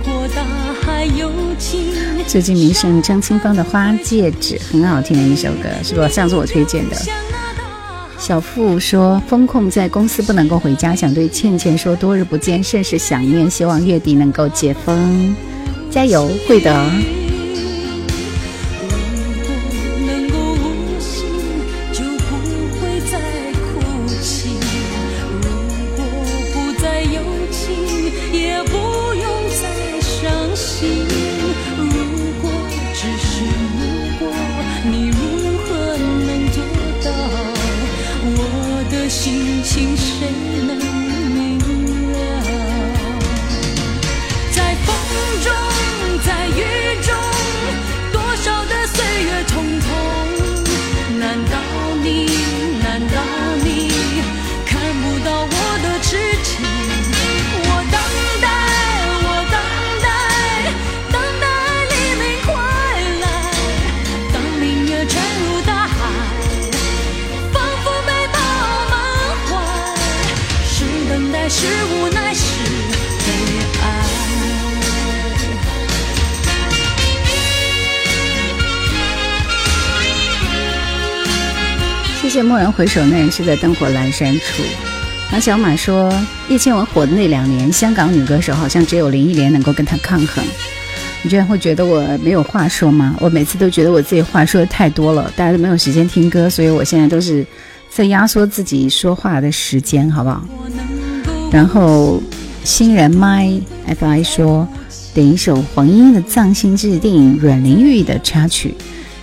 果大海有情，最近名胜张清芳的《花戒指》很好听的一首歌，是不是？上次我推荐的。小付说：“风控在公司不能够回家，想对倩倩说，多日不见，甚是想念，希望月底能够解封，加油，会的。”谢蓦然回首，那人是在灯火阑珊处。马小马说，叶倩文火的那两年，香港女歌手好像只有林忆莲能够跟她抗衡。你居然会觉得我没有话说吗？我每次都觉得我自己话说的太多了，大家都没有时间听歌，所以我现在都是在压缩自己说话的时间，好不好？然后新人麦 FI 说，点一首黄莺莺的《藏心志》电影阮玲玉的插曲。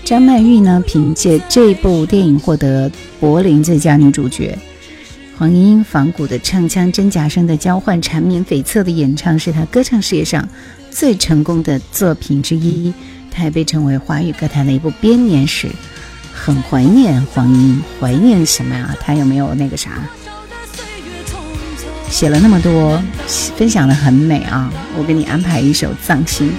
张曼玉呢，凭借这部电影获得柏林最佳女主角。黄莺莺仿古的唱腔、真假声的交换、缠绵悱恻的演唱，是她歌唱事业上最成功的作品之一。她也被称为华语歌坛的一部编年史。很怀念黄莺，怀念什么呀？她有没有那个啥？写了那么多，分享的很美啊！我给你安排一首《藏心》。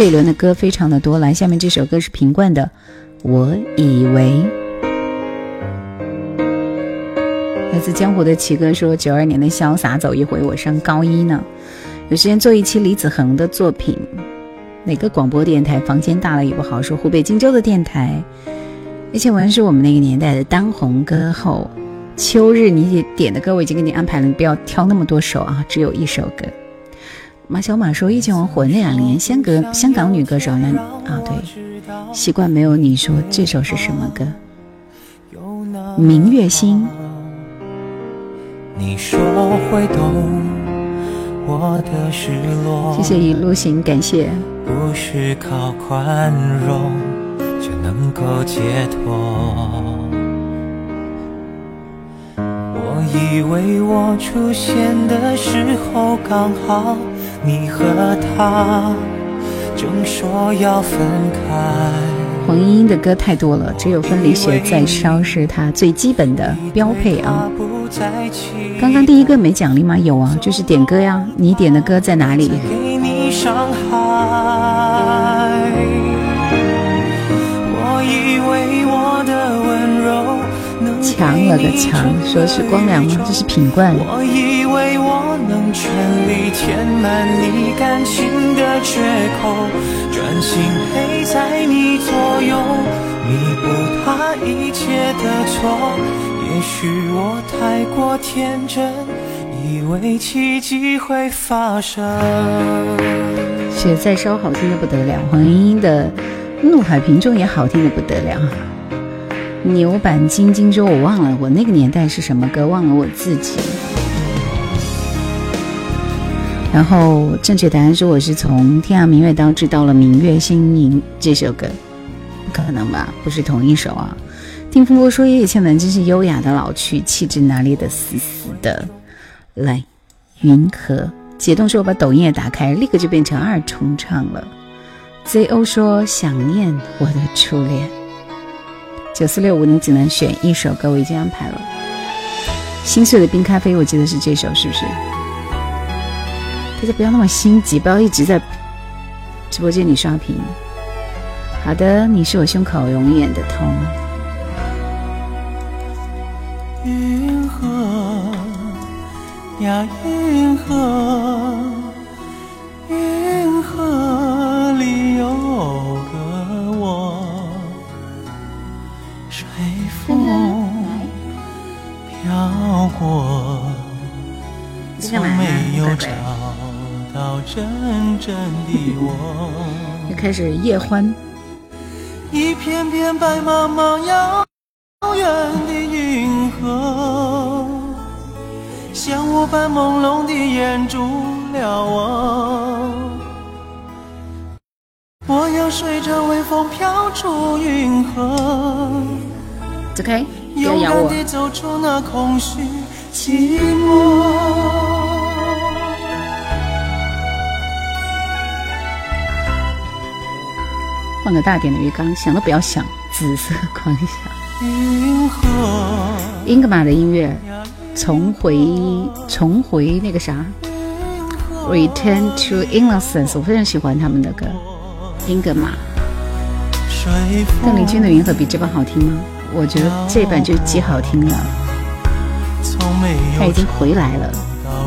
这一轮的歌非常的多，来，下面这首歌是品冠的《我以为》。来自江湖的奇哥说：“九二年的潇洒走一回，我上高一呢，有时间做一期李子恒的作品。哪个广播电台房间大了也不好说。湖北荆州的电台，叶倩文是我们那个年代的当红歌后。秋日你点的歌我已经给你安排了，你不要挑那么多首啊，只有一首歌。马小马说叶倩文火那两年，香港香港女歌手呢？啊，对，习惯没有你说这首是什么歌？明月心。”你说会懂我的失落，谢谢一路行，感谢。不是靠宽容就能够解脱。我以为我出现的时候刚好你和他正说要分开。黄莺莺的歌太多了，只有分离雪在烧是她最基本的标配啊。刚刚第一个没奖励吗？有啊，就是点歌呀。你点的歌在哪里？给你伤害。我以为我的温柔能强了个强，说是光良吗？这是品冠。全力填满你感情的缺口，专心陪在你左右，弥补他一切的错。也许我太过天真，以为奇迹会发生。雪在烧，好听的不得了。黄莺莺的《怒海萍中》也好听的不得了。牛板金金州：“我忘了我那个年代是什么歌，忘了我自己。”然后正确答案是：“我是从《天涯明月刀》知道了《明月心凝》这首歌，不可能吧？不是同一首啊。”听风波说：“叶倩文真是优雅的老去，气质拿捏的死死的。”来，云河解冻说：“我把抖音也打开，立刻就变成二重唱了。”ZO 说：“想念我的初恋。”九四六五，你只能选一首歌，我已经安排了。心碎的冰咖啡，我记得是这首，是不是？大家不要那么心急，不要一直在直播间里刷屏。好的，你是我胸口永远的痛。云河呀，云河，云河里有个我，随风飘过，从没有找到真正的我。又开始夜欢，一片片白茫茫遥远的云河，像雾般朦胧地掩住了我。我要随着微风飘出云河，走开，不要勇咬我。敢地走出那空虚寂寞。换个大点的鱼缸，想都不要想，紫色狂想。英格玛的音乐，重回重回那个啥，Return to Innocence，我非常喜欢他们的歌。英格玛，邓丽君的《云河》比这版好听吗？我觉得这版就极好听了，他已经回来了。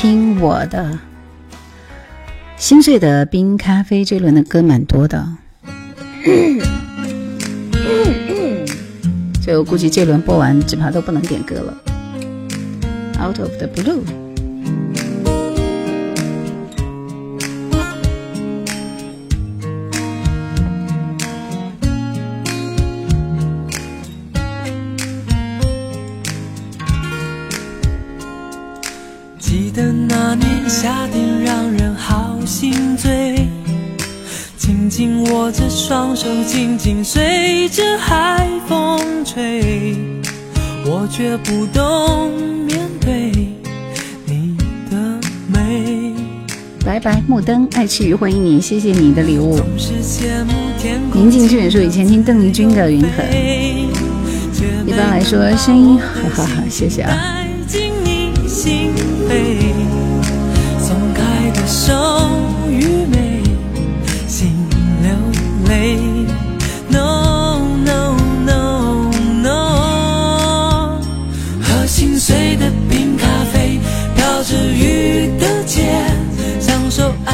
听我的。心碎的冰咖啡，这轮的歌蛮多的，所以我估计这轮播完，只怕都不能点歌了。Out of the blue，那年夏天让人好心醉，紧紧握着双手，紧紧随着海风吹，我却不懂面对你的美，拜拜木灯，爱吃鱼，欢迎你，谢谢你的礼物。宁静致远说以前听邓丽君的《云河》，一般来说声音，哈哈哈，谢谢啊。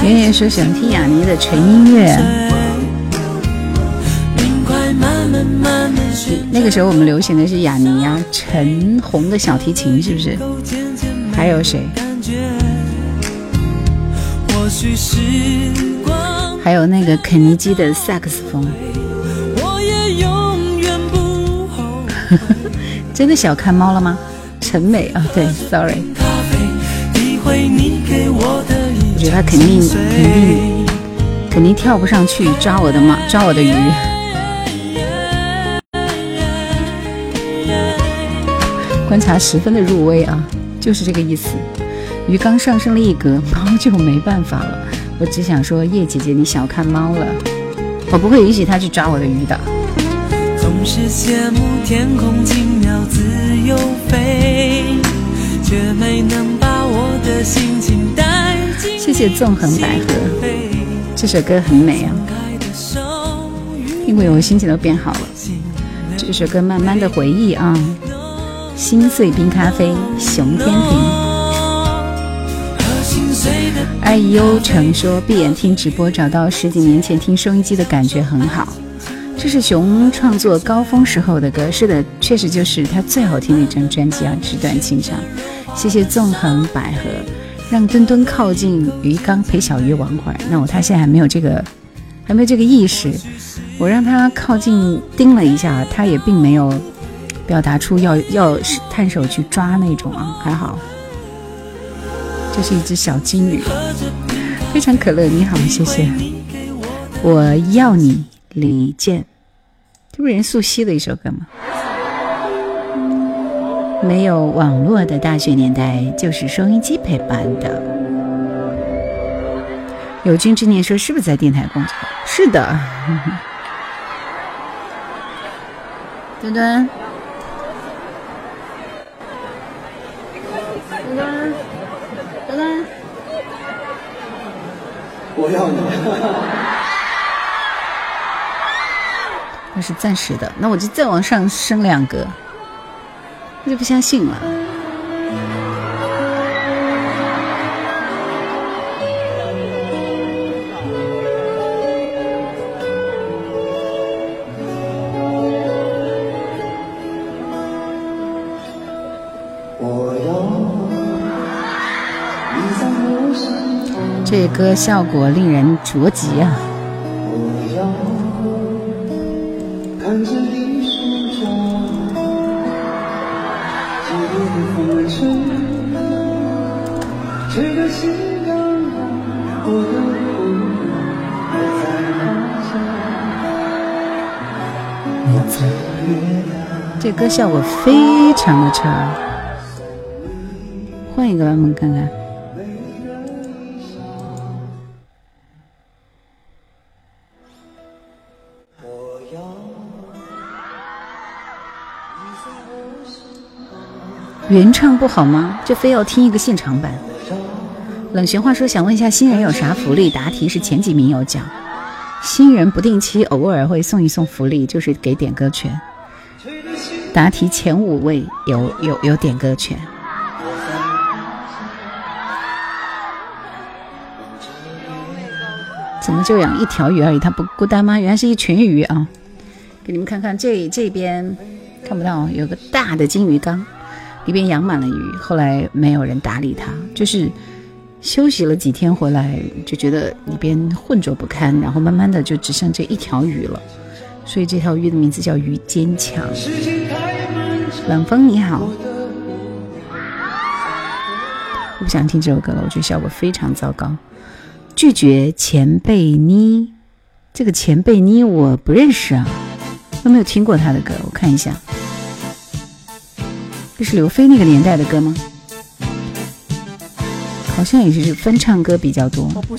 圆圆说想听雅尼的纯音乐，那个时候我们流行的是雅尼呀、陈红的小提琴，是不是？还有谁？还有那个肯尼基的萨克斯风，真的小看猫了吗？陈美啊，对，sorry，觉得他肯定肯定肯定跳不上去抓我的猫，抓我的鱼。观察十分的入微啊，就是这个意思。鱼刚上升了一格，猫就没办法了。我只想说，叶姐姐你小看猫了，我不会允许它去抓我的鱼的。总是羡慕天空轻描自由飞，却没能把我的心情带谢谢纵横百合，这首歌很美啊，因为我心情都变好了。这首歌慢慢的回忆啊，心碎冰咖啡，熊天平。和心碎的爱优成说，闭眼听直播，找到十几年前听收音机的感觉很好。这是熊创作高峰时候的歌，是的，确实就是他最好听的一张专辑啊，《纸短情长》。谢谢纵横百合，让墩墩靠近鱼缸陪小鱼玩会儿。那我他现在还没有这个，还没有这个意识。我让他靠近盯了一下，他也并没有表达出要要探手去抓那种啊，还好。这是一只小金鱼，非常可乐。你好，谢谢。我要你，李健。这不是任素汐的一首歌吗？没有网络的大学年代，就是收音机陪伴的。有君之念说：“是不是在电台工作？”是的。端端，端端，端端，我要你。那是暂时的，那我就再往上升两格，我就不相信了。这歌效果令人着急啊！看着你这歌效果非常的差，换一个版本看看。原唱不好吗？就非要听一个现场版？冷玄话说，想问一下新人有啥福利？答题是前几名有奖，新人不定期偶尔会送一送福利，就是给点歌权。答题前五位有有有点歌权。怎么就养一条鱼而已？它不孤单吗？原来是一群鱼啊！给你们看看，这这边看不到，有个大的金鱼缸。里边养满了鱼，后来没有人打理它，就是休息了几天回来，就觉得里边浑浊不堪，然后慢慢的就只剩这一条鱼了，所以这条鱼的名字叫鱼坚强。冷风你好，我不想听这首歌了，我觉得效果非常糟糕。拒绝前辈妮，这个前辈妮我不认识啊，有没有听过他的歌？我看一下。这是刘飞那个年代的歌吗？好像也是分唱歌比较多。我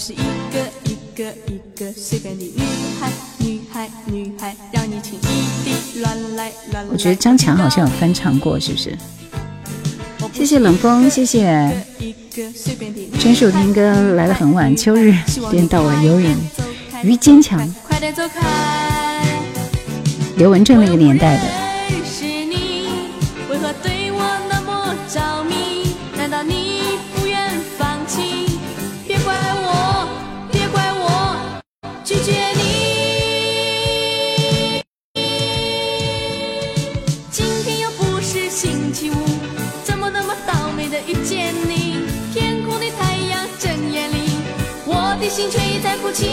觉得张强好像有翻唱过，是不是？谢谢冷风，谢谢专属听歌来的很晚，秋日颠到我游泳，于坚强，刘文正那个年代的。在哭泣。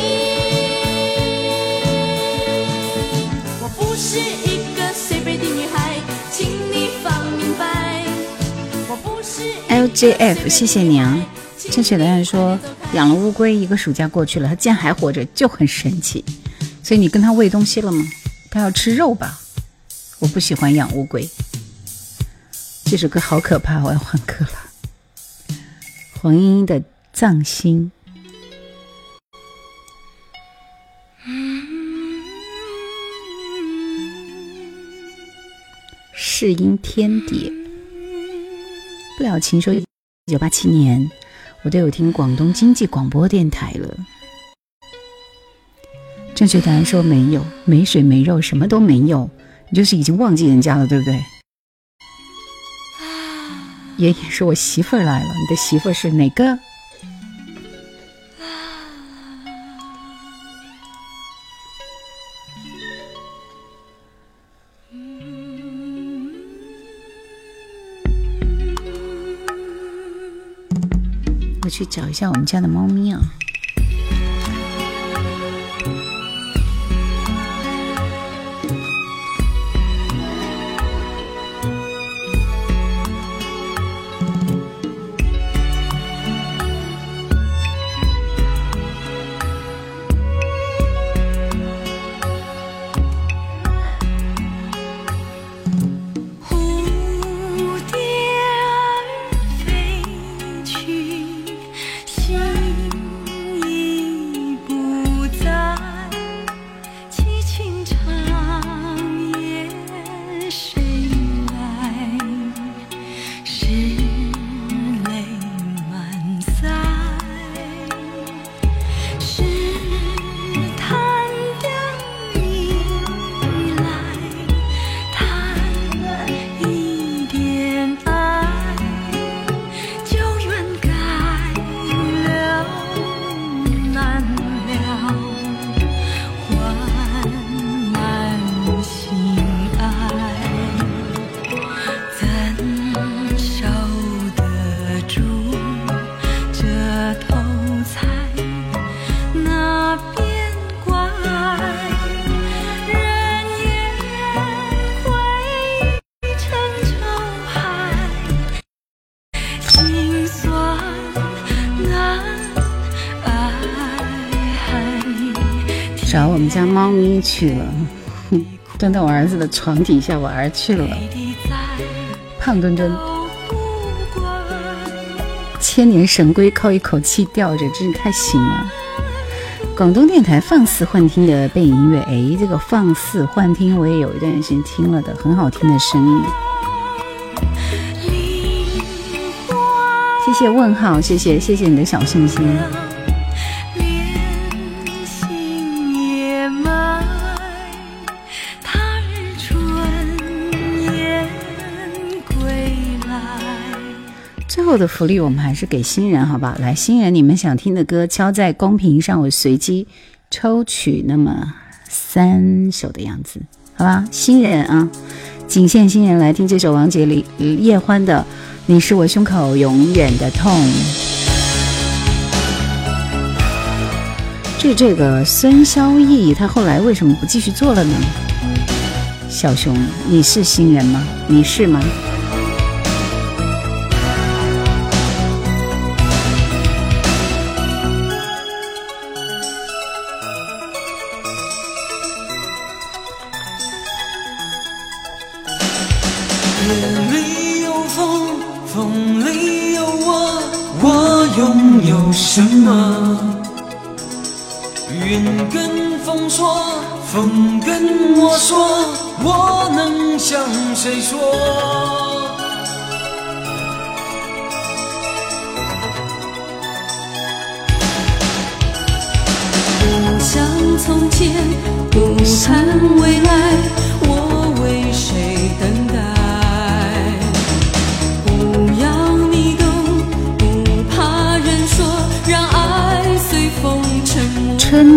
我不是一个随便的女孩，请你放明白。我不是 LJF，谢谢你啊！正确答案说养了乌龟，一个暑假过去了，它竟然还活着，就很神奇。所以你跟它喂东西了吗？它要吃肉吧？我不喜欢养乌龟。这首歌好可怕，我要换歌了。黄莺莺的《藏心》。世音天碟，不了情说，一九八七年，我都有听广东经济广播电台了。正确答案说没有，没水没肉，什么都没有，你就是已经忘记人家了，对不对？爷爷说我媳妇儿来了，你的媳妇儿是哪个？去找一下我们家的猫咪啊！去了，蹲到我儿子的床底下玩去了。胖墩墩，千年神龟靠一口气吊着，真是太行了。广东电台放肆幻听的背景音乐，哎，这个放肆幻听我也有一段时间听了的，很好听的声音。谢谢问号，谢谢谢谢你的小心心。的福利我们还是给新人，好吧？来，新人，你们想听的歌敲在公屏上，我随机抽取那么三首的样子，好吧？新人啊，仅限新人来听这首王杰里叶欢的《你是我胸口永远的痛》。这这个孙萧逸，他后来为什么不继续做了呢？小熊，你是新人吗？你是吗？夜里有风，风里有我，我拥有什么？云跟风说，风跟我说，我能向谁说？不像从前，不谈未来，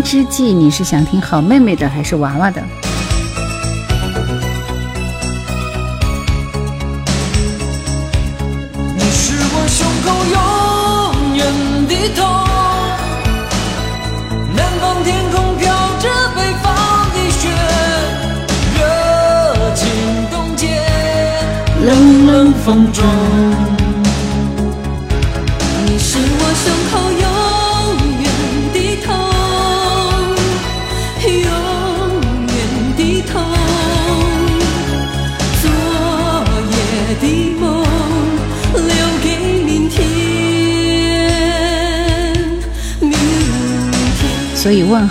之际，你是想听好妹妹的还是娃娃的？你是我胸口永远的痛。南方天空飘着北方的雪，热情冻结冷冷风中。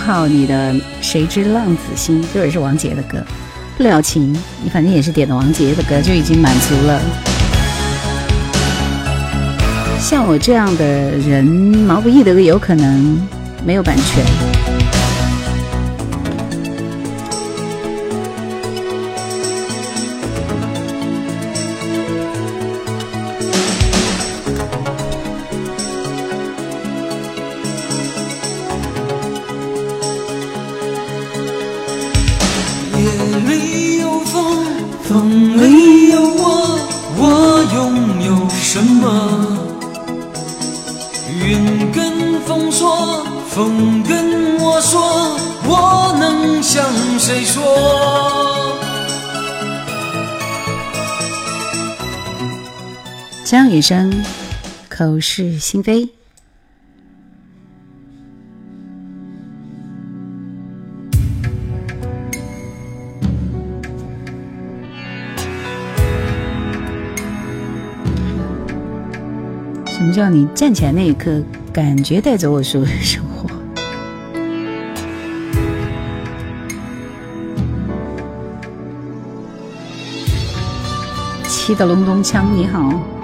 号你的谁知浪子心，这也是王杰的歌。不了情，你反正也是点的王杰的歌，就已经满足了。像我这样的人，毛不易的歌有可能没有版权。心扉。什么叫你站起来那一刻，感觉带走我所有的生活？七的隆咚锵，你好。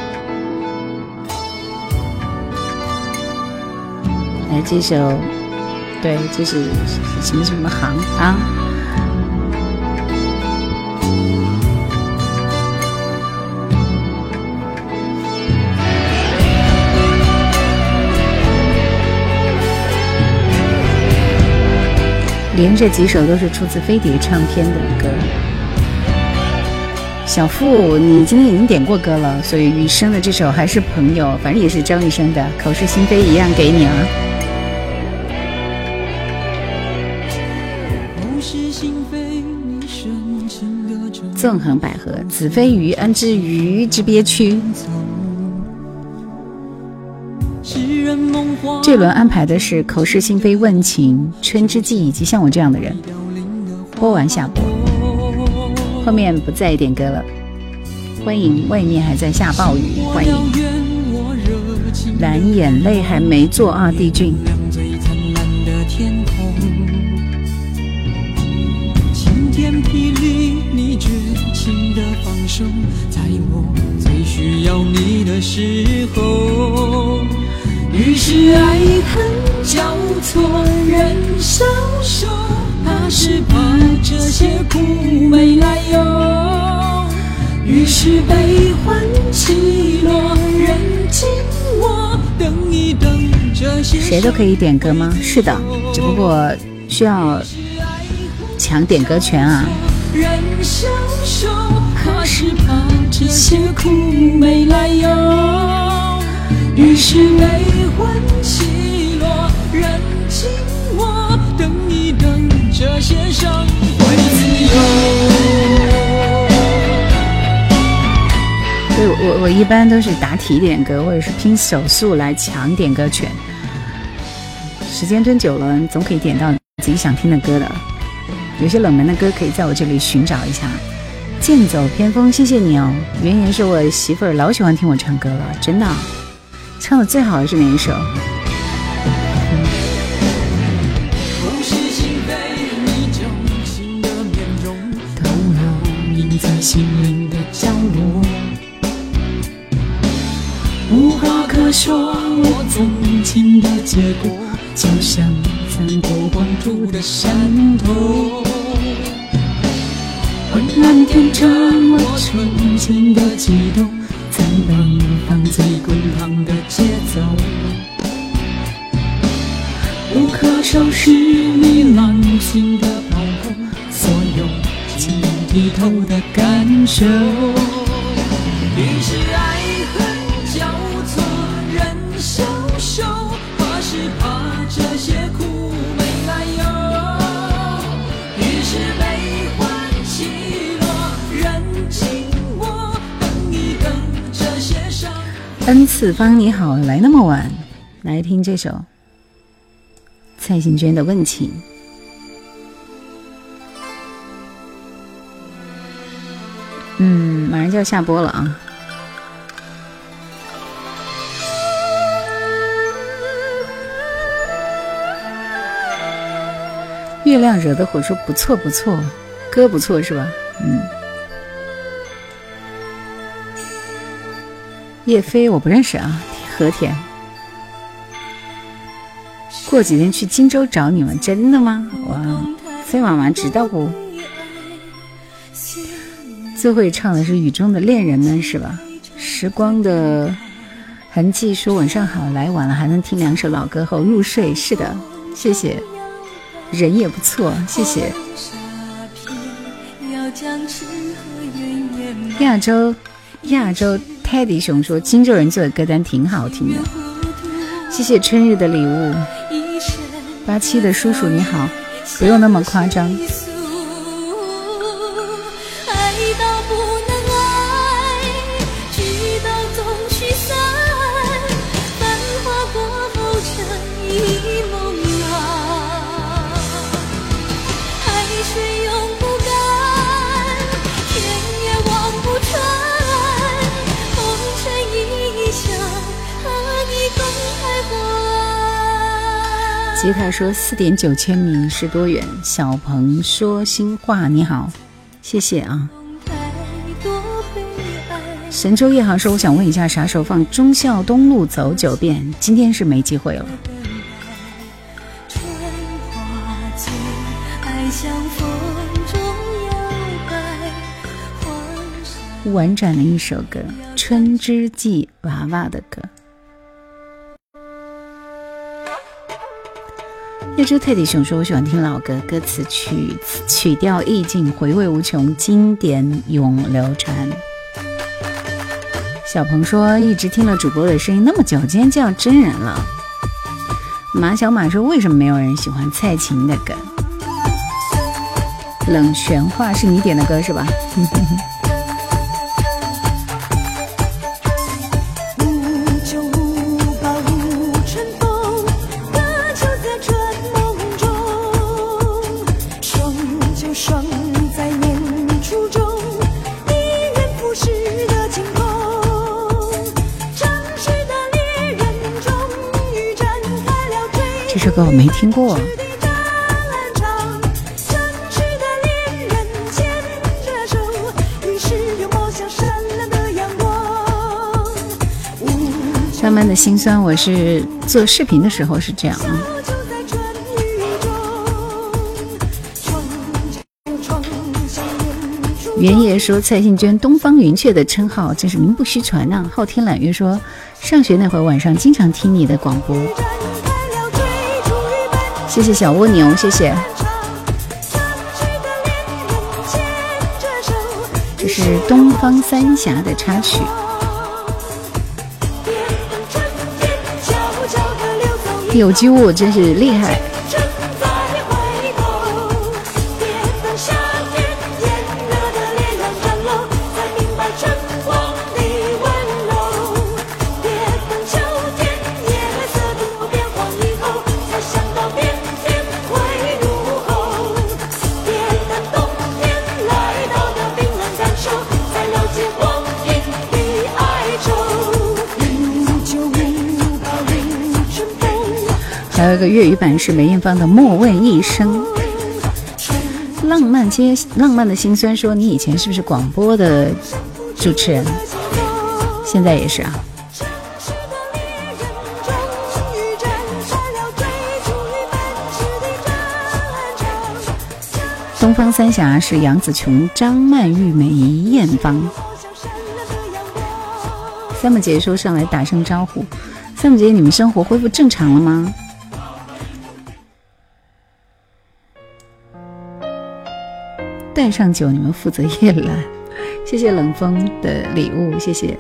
来这首，对，这是什么什么行啊？连这几首都是出自飞碟唱片的歌。小付，你今天已经点过歌了，所以雨生的这首还是朋友，反正也是张雨生的《口是心非》一样给你啊。纵横捭阖，子非鱼，安知鱼之憋屈？这轮安排的是《口是心非》《问情》《春之祭》以及像我这样的人。播完下播，后面不再点歌了。欢迎，外面还在下暴雨。欢迎，蓝眼泪还没做啊，帝俊。要你的时候。于是爱恨交错，人消瘦，怕是怕这些苦没来由。于是悲欢起落，人静默等一等这些。谁都可以点歌吗？是的，只不过需要抢点歌权啊。人消瘦，怕是怕这些苦没来由。于是悲欢起落，人静我等一等这些伤会自由。对我我一般都是答题点歌，或者是拼手速来抢点歌权。时间蹲久了，总可以点到自己想听的歌的。有些冷门的歌可以在我这里寻找一下。剑走偏锋，谢谢你哦。原言是我媳妇儿老喜欢听我唱歌了，真的。唱的最好的是哪一首？口是心非，你掌心的面容，透露印在心灵的角落。无话可说，我纵情的结果，就像穿过黄土的山头。浑然天成，我纯情的悸动，在奔放最滚烫的节奏。不可收拾你狼心的炮火，所有晶莹剔透的感受。恩赐方你好，来那么晚，来听这首蔡幸娟的《问情》。嗯，马上就要下播了啊！月亮惹的祸说不错不错，歌不错是吧？嗯。叶飞我不认识啊，和田。过几天去荆州找你们，真的吗？哇，飞妈妈知道不？最会唱的是《雨中的恋人们》是吧？时光的痕迹说晚上好，来晚了还能听两首老歌后入睡，是的，谢谢。人也不错，谢谢。亚洲，亚洲泰迪熊说荆州人做的歌单挺好听的，谢谢春日的礼物。八七的叔叔你好，不用那么夸张。吉他说四点九千米是多远？小鹏说心话你好，谢谢啊。神州夜航说我想问一下啥时候放忠孝东路走九遍？今天是没机会了。春花尽，爱像风中摇摆，黄沙婉转的一首歌，《春之祭》娃娃的歌。叶州泰迪熊说：“我喜欢听老歌，歌词曲曲调意境回味无穷，经典永流传。”小鹏说：“一直听了主播的声音那么久，今天见到真人了。”马小马说：“为什么没有人喜欢蔡琴的歌？”冷玄话是你点的歌是吧？歌我没听过。慢慢的心酸，我是做视频的时候是这样。原野说蔡幸娟“东方云雀”的称号真是名不虚传呐。昊天揽月说上学那会儿晚上经常听你的广播。谢谢小蜗牛，谢谢。这是《东方三峡》的插曲。有机物真是厉害。粤语版是梅艳芳的《莫问一生》。浪漫街浪漫的心酸说：“你以前是不是广播的主持人？现在也是啊。”东方三峡是杨紫琼、张曼玉、梅艳芳。三木姐说：“上来打声招呼。”三木姐，你们生活恢复正常了吗？带上酒，你们负责夜阑。谢谢冷风的礼物，谢谢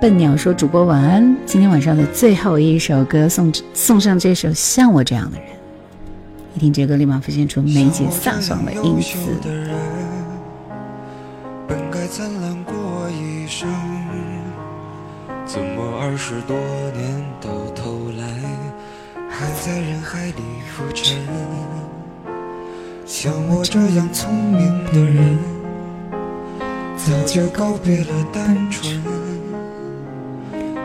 笨鸟说主播晚安。今天晚上的最后一首歌送送上这首像我这样的人，一听这歌立马浮现出梅姐飒爽的音色。本该灿烂过一生，怎么二十多年到头来还在人海里浮沉？像我这样聪明的人，早就告别了单纯，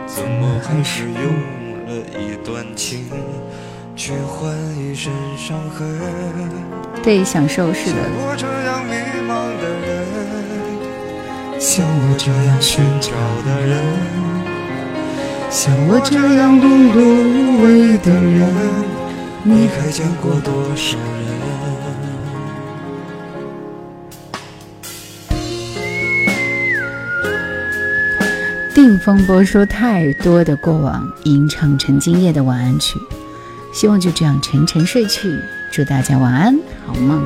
怎么还是用了一段情，去换一身伤痕？对，享受是的。像我这样迷茫的人，像我这样寻找的人，像我这样碌碌无为的人，你还见过多少人？定风波说：“太多的过往，吟唱陈今夜的晚安曲，希望就这样沉沉睡去。祝大家晚安，好梦。”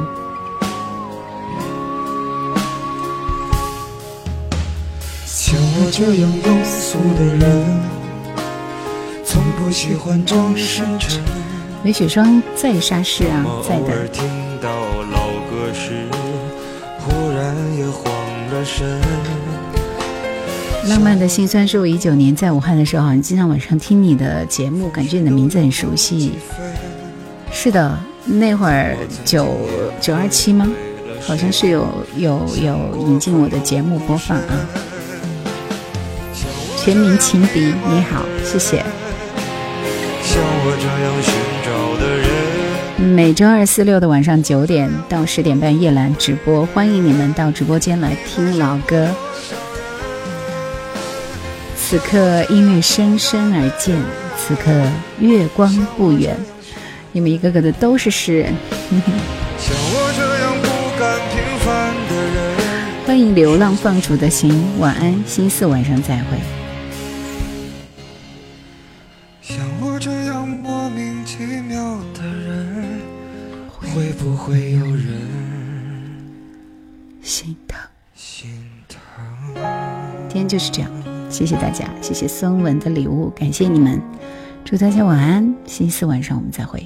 像我这样庸俗的人，从不喜欢装深沉。梅雪霜在沙市啊，在偶尔的。听到老歌时，忽然也慌了神。浪漫的心酸是我一九年在武汉的时候，好像经常晚上听你的节目，感觉你的名字很熟悉。是的，那会儿九九二七吗？好像是有有有引进我的节目播放啊。全民情敌，你好，谢谢。像我这样寻找的人，每周二、四、六的晚上九点到十点半，夜兰直播，欢迎你们到直播间来听老歌。此刻音乐声声而渐，此刻月光不远。你们一个个的都是诗人，像我这样不甘平凡的人，欢迎流浪放逐的心，晚安，星期四晚上再会。像我这样莫名其妙的人，会不会有人心疼，心疼？今天就是这样，谢谢大家，谢谢孙文的礼物，感谢你们，祝大家晚安，星期四晚上我们再会。